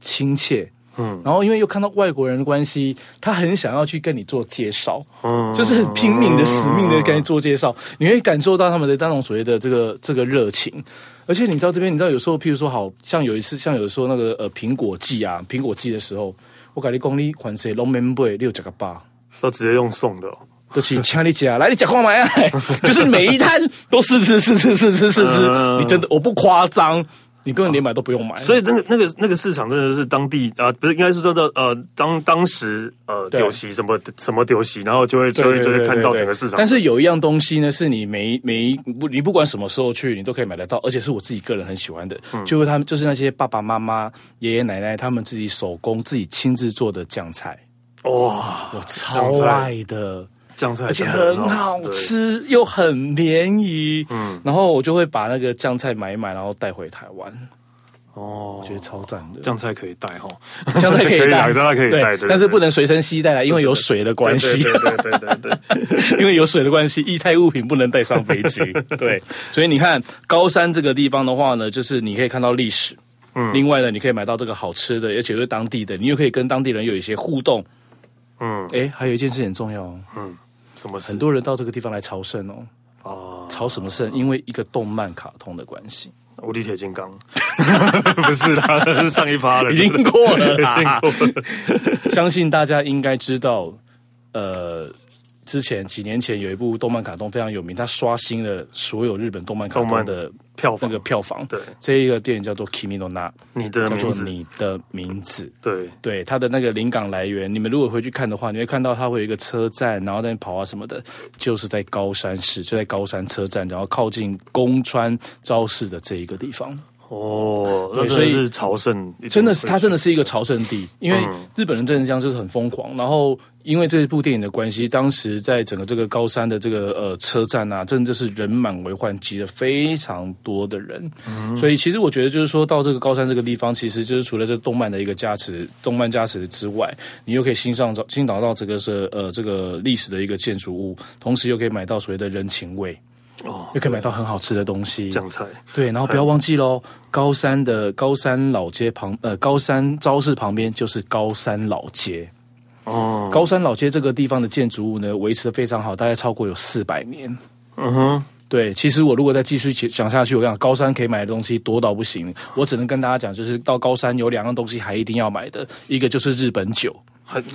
亲切。嗯，然后因为又看到外国人的关系，他很想要去跟你做介绍，嗯，就是很拼命的、死命的跟你做介绍，你会感受到他们的那种所谓的这个这个热情。而且你到这边，你知道有时候，譬如说，好像有一次，像有时候那个呃苹果季啊，苹果季的时候。我跟你讲，你款式拢免买，你有食个饱，都直接用送的，哦，都是请你吃，来你吃看买啊！就是每一摊都试吃试吃试吃试吃，你真的我不夸张。你根本连买都不用买，所以那个那个那个市场真的是当地啊，不是应该是说的呃，当当时呃丢席什么什么丢席，然后就会就会就会看到整个市场。但是有一样东西呢，是你每每一不你不管什么时候去，你都可以买得到，而且是我自己个人很喜欢的，就是他们就是那些爸爸妈妈、爷爷奶奶他们自己手工自己亲自做的酱菜，哇，我超爱的。酱菜，而且很好吃又很便宜，嗯，然后我就会把那个酱菜买一买，然后带回台湾。哦，我觉得超赞的。酱菜可以带哈，酱菜可以带，酱菜可以带，但是不能随身携带来，因为有水的关系。对对对对对，因为有水的关系，液态物品不能带上飞机。对，所以你看高山这个地方的话呢，就是你可以看到历史，嗯，另外呢，你可以买到这个好吃的，而且是当地的，你又可以跟当地人有一些互动。嗯，哎，还有一件事很重要，嗯。什么很多人到这个地方来朝圣哦，哦，朝什么圣？因为一个动漫卡通的关系，无敌铁金刚，不是啦，是上一趴了，已经过了啦。相信大家应该知道，呃。之前几年前有一部动漫卡通非常有名，它刷新了所有日本动漫卡通的票那个票房。对，这一个电影叫做《Kimi no Na》，你的名字，叫做你的名字。对对，它的那个灵感来源，你们如果回去看的话，你会看到它会有一个车站，然后在跑啊什么的，就是在高山市，就在高山车站，然后靠近宫川昭市的这一个地方。哦，对，所以是朝圣，真的是它真的是一个朝圣地，因为日本人真的这样就是很疯狂，然后。因为这部电影的关系，当时在整个这个高山的这个呃车站啊，真的就是人满为患，挤了非常多的人。嗯。所以其实我觉得，就是说到这个高山这个地方，其实就是除了这个动漫的一个加持，动漫加持之外，你又可以欣赏到欣赏到这个是呃这个历史的一个建筑物，同时又可以买到所谓的人情味哦，又可以买到很好吃的东西，酱菜。对，然后不要忘记喽，高山的高山老街旁呃高山昭市旁边就是高山老街。哦，高山老街这个地方的建筑物呢，维持的非常好，大概超过有四百年。嗯哼，对，其实我如果再继续讲下去，我讲高山可以买的东西多到不行，我只能跟大家讲，就是到高山有两样东西还一定要买的，一个就是日本酒，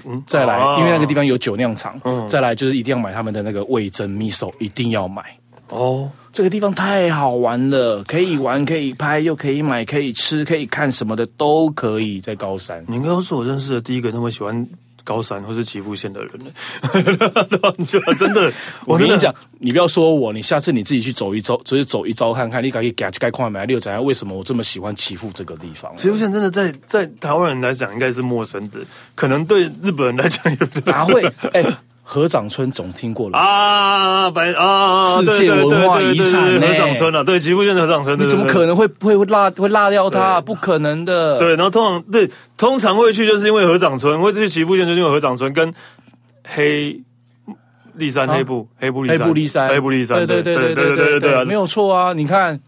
嗯，再来，因为那个地方有酒酿厂，嗯，再来就是一定要买他们的那个味噌味噌，一定要买。哦，这个地方太好玩了，可以玩，可以拍，又可以买，可以吃，可以看什么的都可以在高山。你应该是我认识的第一个那么喜欢。高山或是岐阜县的人 呢？真的，我跟你讲，你不要说我，你下次你自己去走一遭，就是走一遭看看，你可以给该看买六仔。为什么我这么喜欢岐阜这个地方？岐阜县真的在在台湾人来讲应该是陌生的，可能对日本人来讲也不哪会？哎、欸。合掌村总听过了啊，白啊，世界文化遗产河掌村啊，对，吉布县的合掌村，你怎么可能会会落会落掉它？不可能的。对，然后通常对通常会去，就是因为河掌村，会去吉布县，就是因为河掌村跟黑立山黑布黑部黑部立山黑布立山，对对对对对对对对，没有错啊，你看。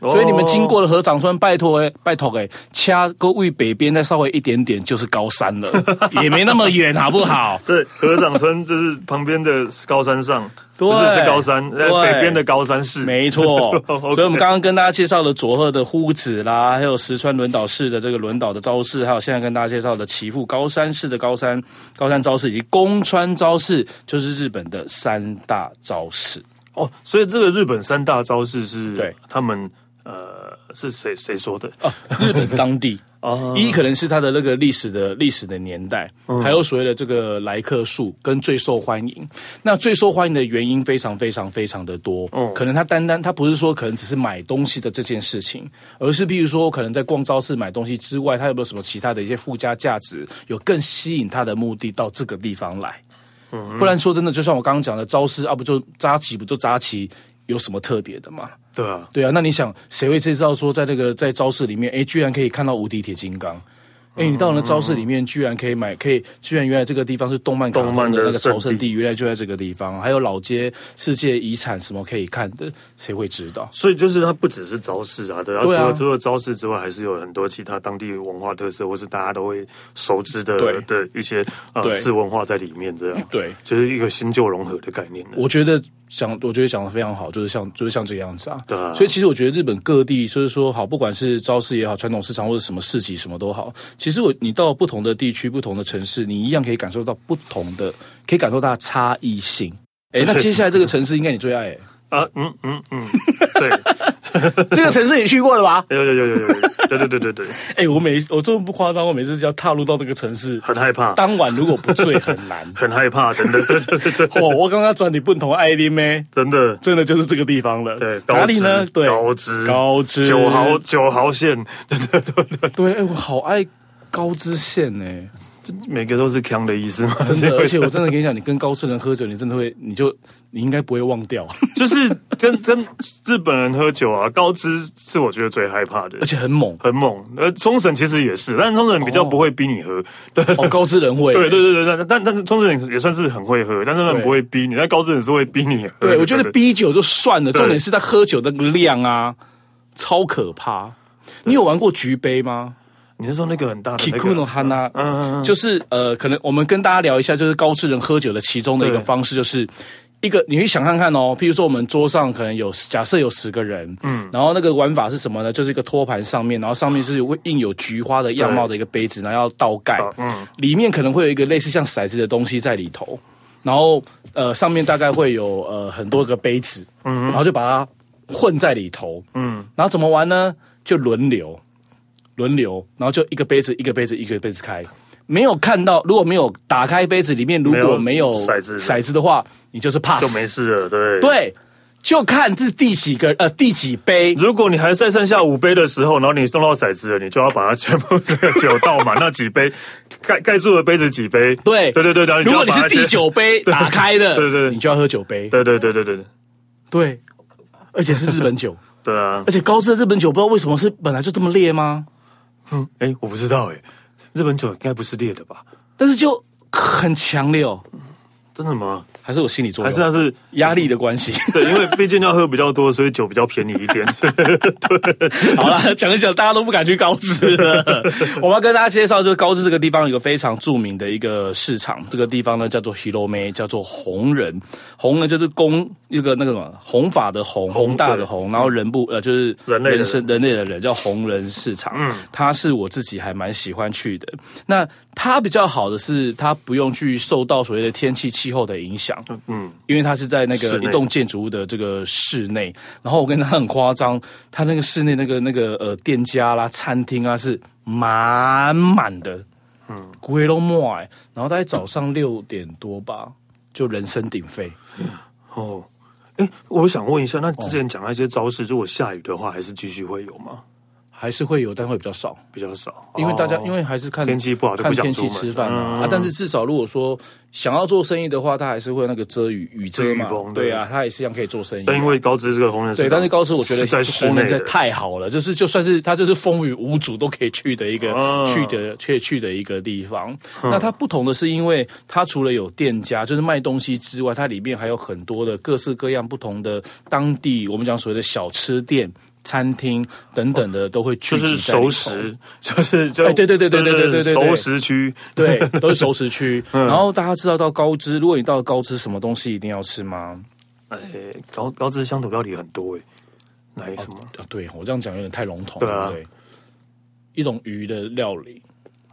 所以你们经过了合掌村，拜托哎，拜托哎，掐个位北边再稍微一点点就是高山了，也没那么远，好不好？对，合掌村就是旁边的高山上，不是是高山，在北边的高山市，没错。所以我们刚刚跟大家介绍了佐贺的呼子啦，还有石川轮岛市的这个轮岛的招式，还有现在跟大家介绍的岐阜高山市的高山高山招式，以及宫川招式，就是日本的三大招式。哦，所以这个日本三大招式是对他们。呃，是谁谁说的？哦，日本当地 哦，一可能是它的那个历史的历史的年代，嗯、还有所谓的这个来客数跟最受欢迎。那最受欢迎的原因非常非常非常的多，嗯，可能他单单他不是说可能只是买东西的这件事情，而是比如说可能在逛超市买东西之外，他有没有什么其他的一些附加价值，有更吸引他的目的到这个地方来？嗯，不然说真的，就像我刚刚讲的，招式啊，不就扎旗不就扎旗，有什么特别的吗？对啊，对啊，那你想，谁会知道说，在那个在招式里面，哎，居然可以看到无敌铁金刚？哎，你到了招式里面，居然可以买，可以，居然原来这个地方是动漫动漫的那个朝圣地，原来就在这个地方，还有老街世界遗产什么可以看的，谁会知道？所以就是它不只是招式啊，对啊，除了除了招式之外，还是有很多其他当地文化特色，或是大家都会熟知的的一些呃次文化在里面，这样对，就是一个新旧融合的概念。我觉得。想，我觉得讲的非常好，就是像，就是像这个样子啊。对啊。所以其实我觉得日本各地，就是说好，不管是超市也好，传统市场或者什么市集什么都好，其实我你到不同的地区、不同的城市，你一样可以感受到不同的，可以感受到差异性。哎，那接下来这个城市应该你最爱哎。啊，嗯嗯嗯，对，这个城市你去过了吧？有有有有有，对对对对对。哎，我每我这么不夸张，我每次只要踏入到这个城市，很害怕。当晚如果不醉，很难。很害怕，真的。对对对。哦，我刚刚转你不同爱丁咩？真的，真的就是这个地方了。对，哪里呢？对，高知，高知九豪九豪县。对对对对对。哎，我好爱高知县呢。每个都是强的意思吗？真的，而且我真的跟你讲，你跟高知人喝酒，你真的会，你就你应该不会忘掉。就是跟跟日本人喝酒啊，高知是我觉得最害怕的，而且很猛，很猛。呃，冲绳其实也是，但是冲绳人比较不会逼你喝。哦、对，哦，高知人会。对对对对，但但是冲绳人也算是很会喝，但是他们不会逼你。但高知人是会逼你喝。对，我觉得逼酒就算了，重点是他喝酒的量啊，超可怕。你有玩过菊杯吗？你是说那个很大的 Kikuno Hana？嗯嗯嗯，就是呃，可能我们跟大家聊一下，就是高智人喝酒的其中的一个方式，就是一个，你可以想看看哦。譬如说，我们桌上可能有假设有十个人，嗯，然后那个玩法是什么呢？就是一个托盘上面，然后上面是会印有菊花的样貌的一个杯子，然后要倒盖，嗯，里面可能会有一个类似像骰子的东西在里头，然后呃，上面大概会有呃很多个杯子，嗯，然后就把它混在里头，嗯，然后怎么玩呢？就轮流，轮流，然后就一个杯子一个杯子一个杯子开。没有看到，如果没有打开杯子里面如果没有骰子骰子的话，你就是 pass 就没事了。对对，就看这是第几个呃第几杯。如果你还剩剩下五杯的时候，然后你送到骰子了，你就要把它全部酒倒满那几杯盖盖住的杯子几杯。对对对对，然后你如果你是第九杯打开的，对对，你就要喝酒杯。对对对对对对对，而且是日本酒。对啊，而且高知的日本酒不知道为什么是本来就这么烈吗？嗯，哎，我不知道哎，日本酒应该不是烈的吧？但是就很强烈哦，真的吗？还是我心理作用？还是那是压力的关系？对，因为毕竟要喝比较多，所以酒比较便宜一点。对，好了，讲一讲，大家都不敢去高知了。我们要跟大家介绍，就是高知这个地方有一个非常著名的一个市场，这个地方呢叫做 Hirome，叫做红人。红人就是公一个那个什么红法的红，宏大的红，然后人不呃就是人类人生人类的人叫红人市场。嗯，它是我自己还蛮喜欢去的。那它比较好的是，它不用去受到所谓的天气气候的影响。嗯，因为它是在那个一栋建筑物的这个室内，然后我跟他很夸张，他那个室内那个那个呃店家啦、餐厅啊是满满的，嗯，鬼都满，然后大概早上六点多吧，就人声鼎沸。哦，哎，我想问一下，那之前讲那些招式，如果下雨的话，还是继续会有吗？还是会有，但会比较少，比较少，因为大家、哦、因为还是看天气不好就不想出门，看天气吃饭啊。但是至少如果说想要做生意的话，他还是会那个遮雨雨遮嘛。对，对啊，他也是一样可以做生意。但因为高知这个红人，对，但是高知我觉得弘仁在太好了，就是就算是它就是风雨无阻都可以去的一个、嗯、去的去去的一个地方。嗯、那它不同的是，因为它除了有店家就是卖东西之外，它里面还有很多的各式各样不同的当地我们讲所谓的小吃店。餐厅等等的都会聚集，就是熟食，就是就哎，对对对对对对对对，熟食区，对，都是熟食区。然后大家知道到高知，如果你到了高知，什么东西一定要吃吗？哎，高高知乡土料理很多哎，来什么？啊，对我这样讲有点太笼统了，对，一种鱼的料理。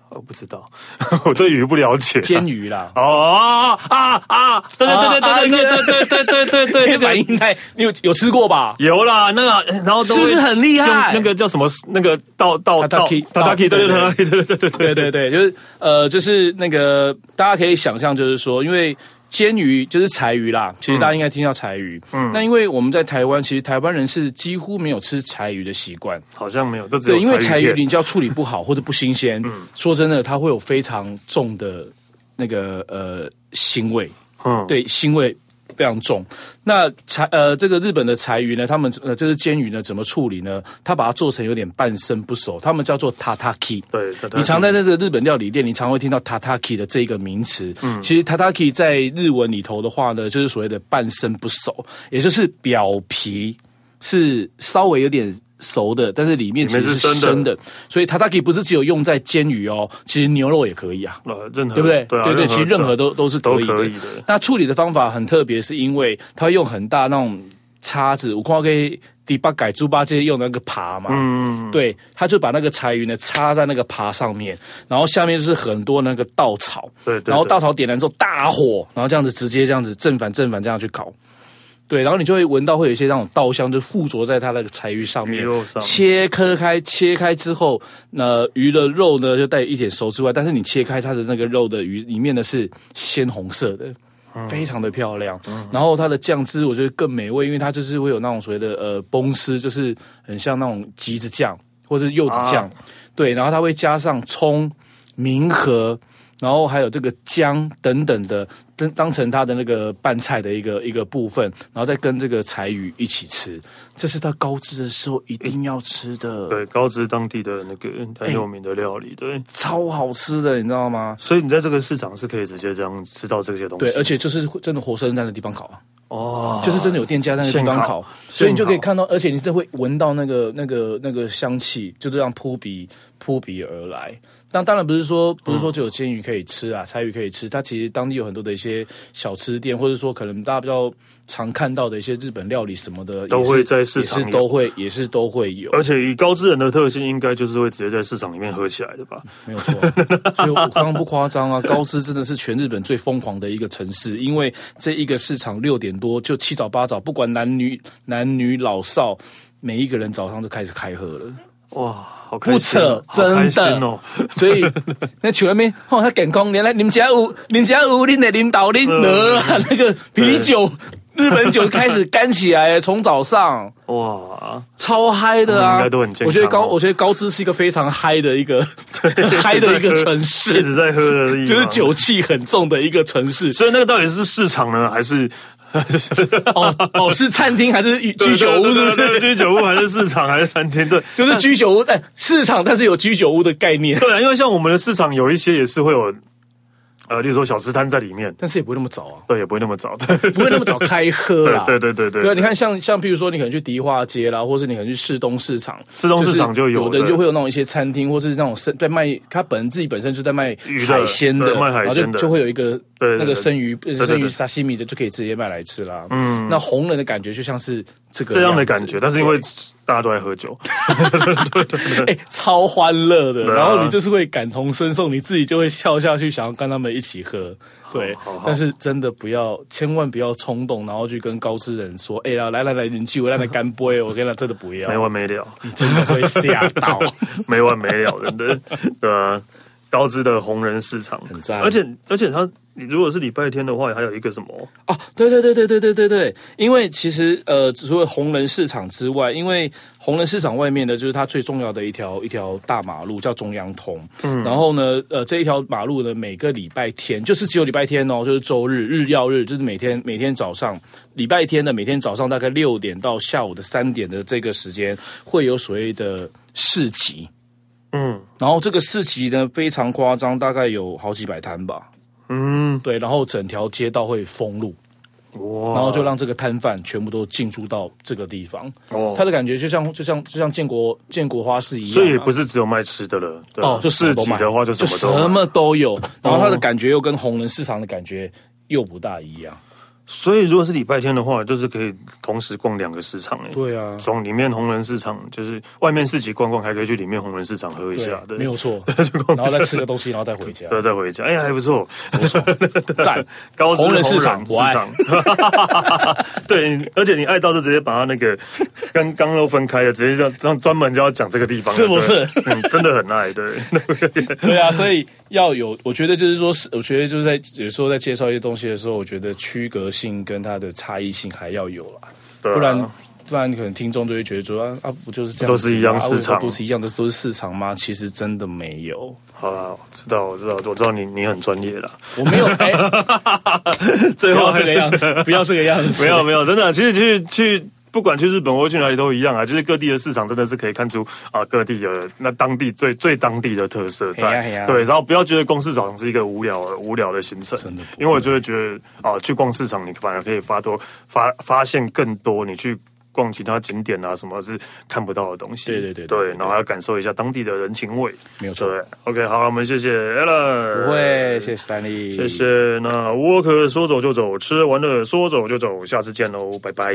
我不知道，我对鱼不了解。煎鱼啦，哦啊啊！对对对对对对对对对对对对，对反应太，你有有吃过吧？有啦，那个然后是不是很厉害？那个叫什么？那个道道道道道对对对对对对对对对，就是呃，就是那个大家可以想象，就是说，因为。煎鱼就是柴鱼啦，其实大家应该听到柴鱼。嗯，那因为我们在台湾，其实台湾人是几乎没有吃柴鱼的习惯，好像没有。都有对，因为柴鱼你只要处理不好或者不新鲜，嗯，说真的，它会有非常重的那个呃腥味。嗯，对，腥味。非常重，那柴呃，这个日本的柴鱼呢，他们呃，这是煎鱼呢，怎么处理呢？他把它做成有点半生不熟，他们叫做 tataki。对，你常在这个日本料理店，你常会听到 tataki 的这个名词。嗯，其实 tataki 在日文里头的话呢，就是所谓的半生不熟，也就是表皮是稍微有点。熟的，但是里面其实是生的，所以 tataki 不是只有用在煎鱼哦，其实牛肉也可以啊，呃，任何对不对？对、啊、对对，其实任何都都是可以的。那处理的方法很特别，是因为它用很大那种叉子，我看可以第八改猪八戒用那个耙嘛，嗯，对，他就把那个柴鱼呢插在那个耙上面，然后下面就是很多那个稻草，对，对，对，然后稻草点燃之后大火，然后这样子直接这样子正反正反这样去烤。对，然后你就会闻到会有一些那种稻香，就附着在它那个柴鱼上面。鱼肉上切割开，切开之后，那鱼的肉呢就带一点熟之外，但是你切开它的那个肉的鱼里面呢是鲜红色的，嗯、非常的漂亮。嗯、然后它的酱汁我觉得更美味，因为它就是会有那种所谓的呃崩丝，就是很像那种橘子酱或者是柚子酱。啊、对，然后它会加上葱、明和。然后还有这个姜等等的，当当成它的那个拌菜的一个一个部分，然后再跟这个柴鱼一起吃，这是它高知的时候一定要吃的。对，高知当地的那个很有名的料理，对，超好吃的，你知道吗？所以你在这个市场是可以直接这样吃到这些东西。对，而且就是真的活生生在那地方烤啊，哦，就是真的有店家在那地方烤，所以你就可以看到，而且你就会闻到那个那个那个香气，就这样扑鼻扑鼻而来。那当然不是说不是说只有煎鱼可以吃啊，柴鱼可以吃。它其实当地有很多的一些小吃店，或者说可能大家比较常看到的一些日本料理什么的，都会在市场也是都会也是都会有。而且以高知人的特性，应该就是会直接在市场里面喝起来的吧？没有错，所以我刚刚不夸张啊，高知真的是全日本最疯狂的一个城市，因为这一个市场六点多就七早八早，不管男女男女老少，每一个人早上都开始开喝了。哇！不扯，真的哦！所以那球那边，哦，他健康，原来你们家有，你们家有恁的领导领的那个啤酒，日本酒开始干起来，从早上哇，超嗨的啊！应该都很健康。我觉得高，我觉得高知是一个非常嗨的一个嗨的一个城市，一直在喝的，就是酒气很重的一个城市。所以那个到底是市场呢，还是？哦哦，是餐厅还是居酒屋？是不是居酒屋还是市场还是餐厅？对，就是居酒屋。但，市场但是有居酒屋的概念。对啊，因为像我们的市场有一些也是会有。呃，例如说小吃摊在里面，但是也不会那么早啊。对，也不会那么早，对，不会那么早开喝啦。对对对对对。对，你看像像譬如说，你可能去迪化街啦，或是你可能去市东市场，市东市场就有，有的人就会有那种一些餐厅，或是那种生在卖，他本人自己本身就在卖海鲜的，卖海鲜的，然后就就会有一个那个生鱼生鱼沙西米的，就可以直接卖来吃啦。嗯，那红人的感觉就像是这个这样的感觉，但是因为。大家都在喝酒，对对对，哎，超欢乐的。然后你就是会感同身受，你自己就会跳下去，想要跟他们一起喝。对，但是真的不要，千万不要冲动，然后去跟高知人说：“哎呀，来来来，你去我让他干杯。”我跟他真的不要，没完没了，你真的会吓到，没完没了，真的。对啊，高知的红人市场很赞，而且而且他。你如果是礼拜天的话，还有一个什么？哦，对对对对对对对对，因为其实呃，除了红人市场之外，因为红人市场外面的，就是它最重要的一条一条大马路叫中央通。嗯，然后呢，呃，这一条马路呢，每个礼拜天就是只有礼拜天哦，就是周日日曜日，就是每天每天早上礼拜天的每天早上大概六点到下午的三点的这个时间，会有所谓的市集。嗯，然后这个市集呢非常夸张，大概有好几百摊吧。嗯，对，然后整条街道会封路，哇，然后就让这个摊贩全部都进驻到这个地方。哦，他的感觉就像就像就像建国建国花市一样，所以也不是只有卖吃的了。哦，就市集的话就什么就什么都有，然后他的感觉又跟红人市场的感觉又不大一样。所以，如果是礼拜天的话，就是可以同时逛两个市场诶。对啊，从里面红人市场，就是外面市集逛逛，还可以去里面红人市场喝一下，对，没有错。然后再吃个东西，然后再回家，对，再回家，哎呀，还不错，不错，赞。高红人市场，市场，对，而且你爱到就直接把它那个跟刚都分开了，直接这样这样专门就要讲这个地方，是不是？嗯，真的很爱，对，对啊，所以要有，我觉得就是说，我觉得就是在有时候在介绍一些东西的时候，我觉得区隔性跟它的差异性还要有啦，不然不然可能听众就会觉得说啊，不就是这样，都是一样市场，都是一样的，都是市场吗？其实真的没有。好啦，我知道，我知道，我知道你你很专业了。我没有，欸 最后这个样子，不要这个样子，没有没有，真的，其实去去。不管去日本或去哪里都一样啊，就是各地的市场真的是可以看出啊，各地的那当地最最当地的特色在。对，然后不要觉得逛市场是一个无聊无聊的行程，因为我就会觉得啊，去逛市场你反而可以发多发发现更多你去逛其他景点啊什么是看不到的东西。对对对，对，对，然后还要感受一下当地的人情味。没有错。，OK，好，我们谢谢 Alan，不会，谢谢 Stanley，谢谢。那沃克说走就走，吃完了说走就走，下次见喽，拜拜。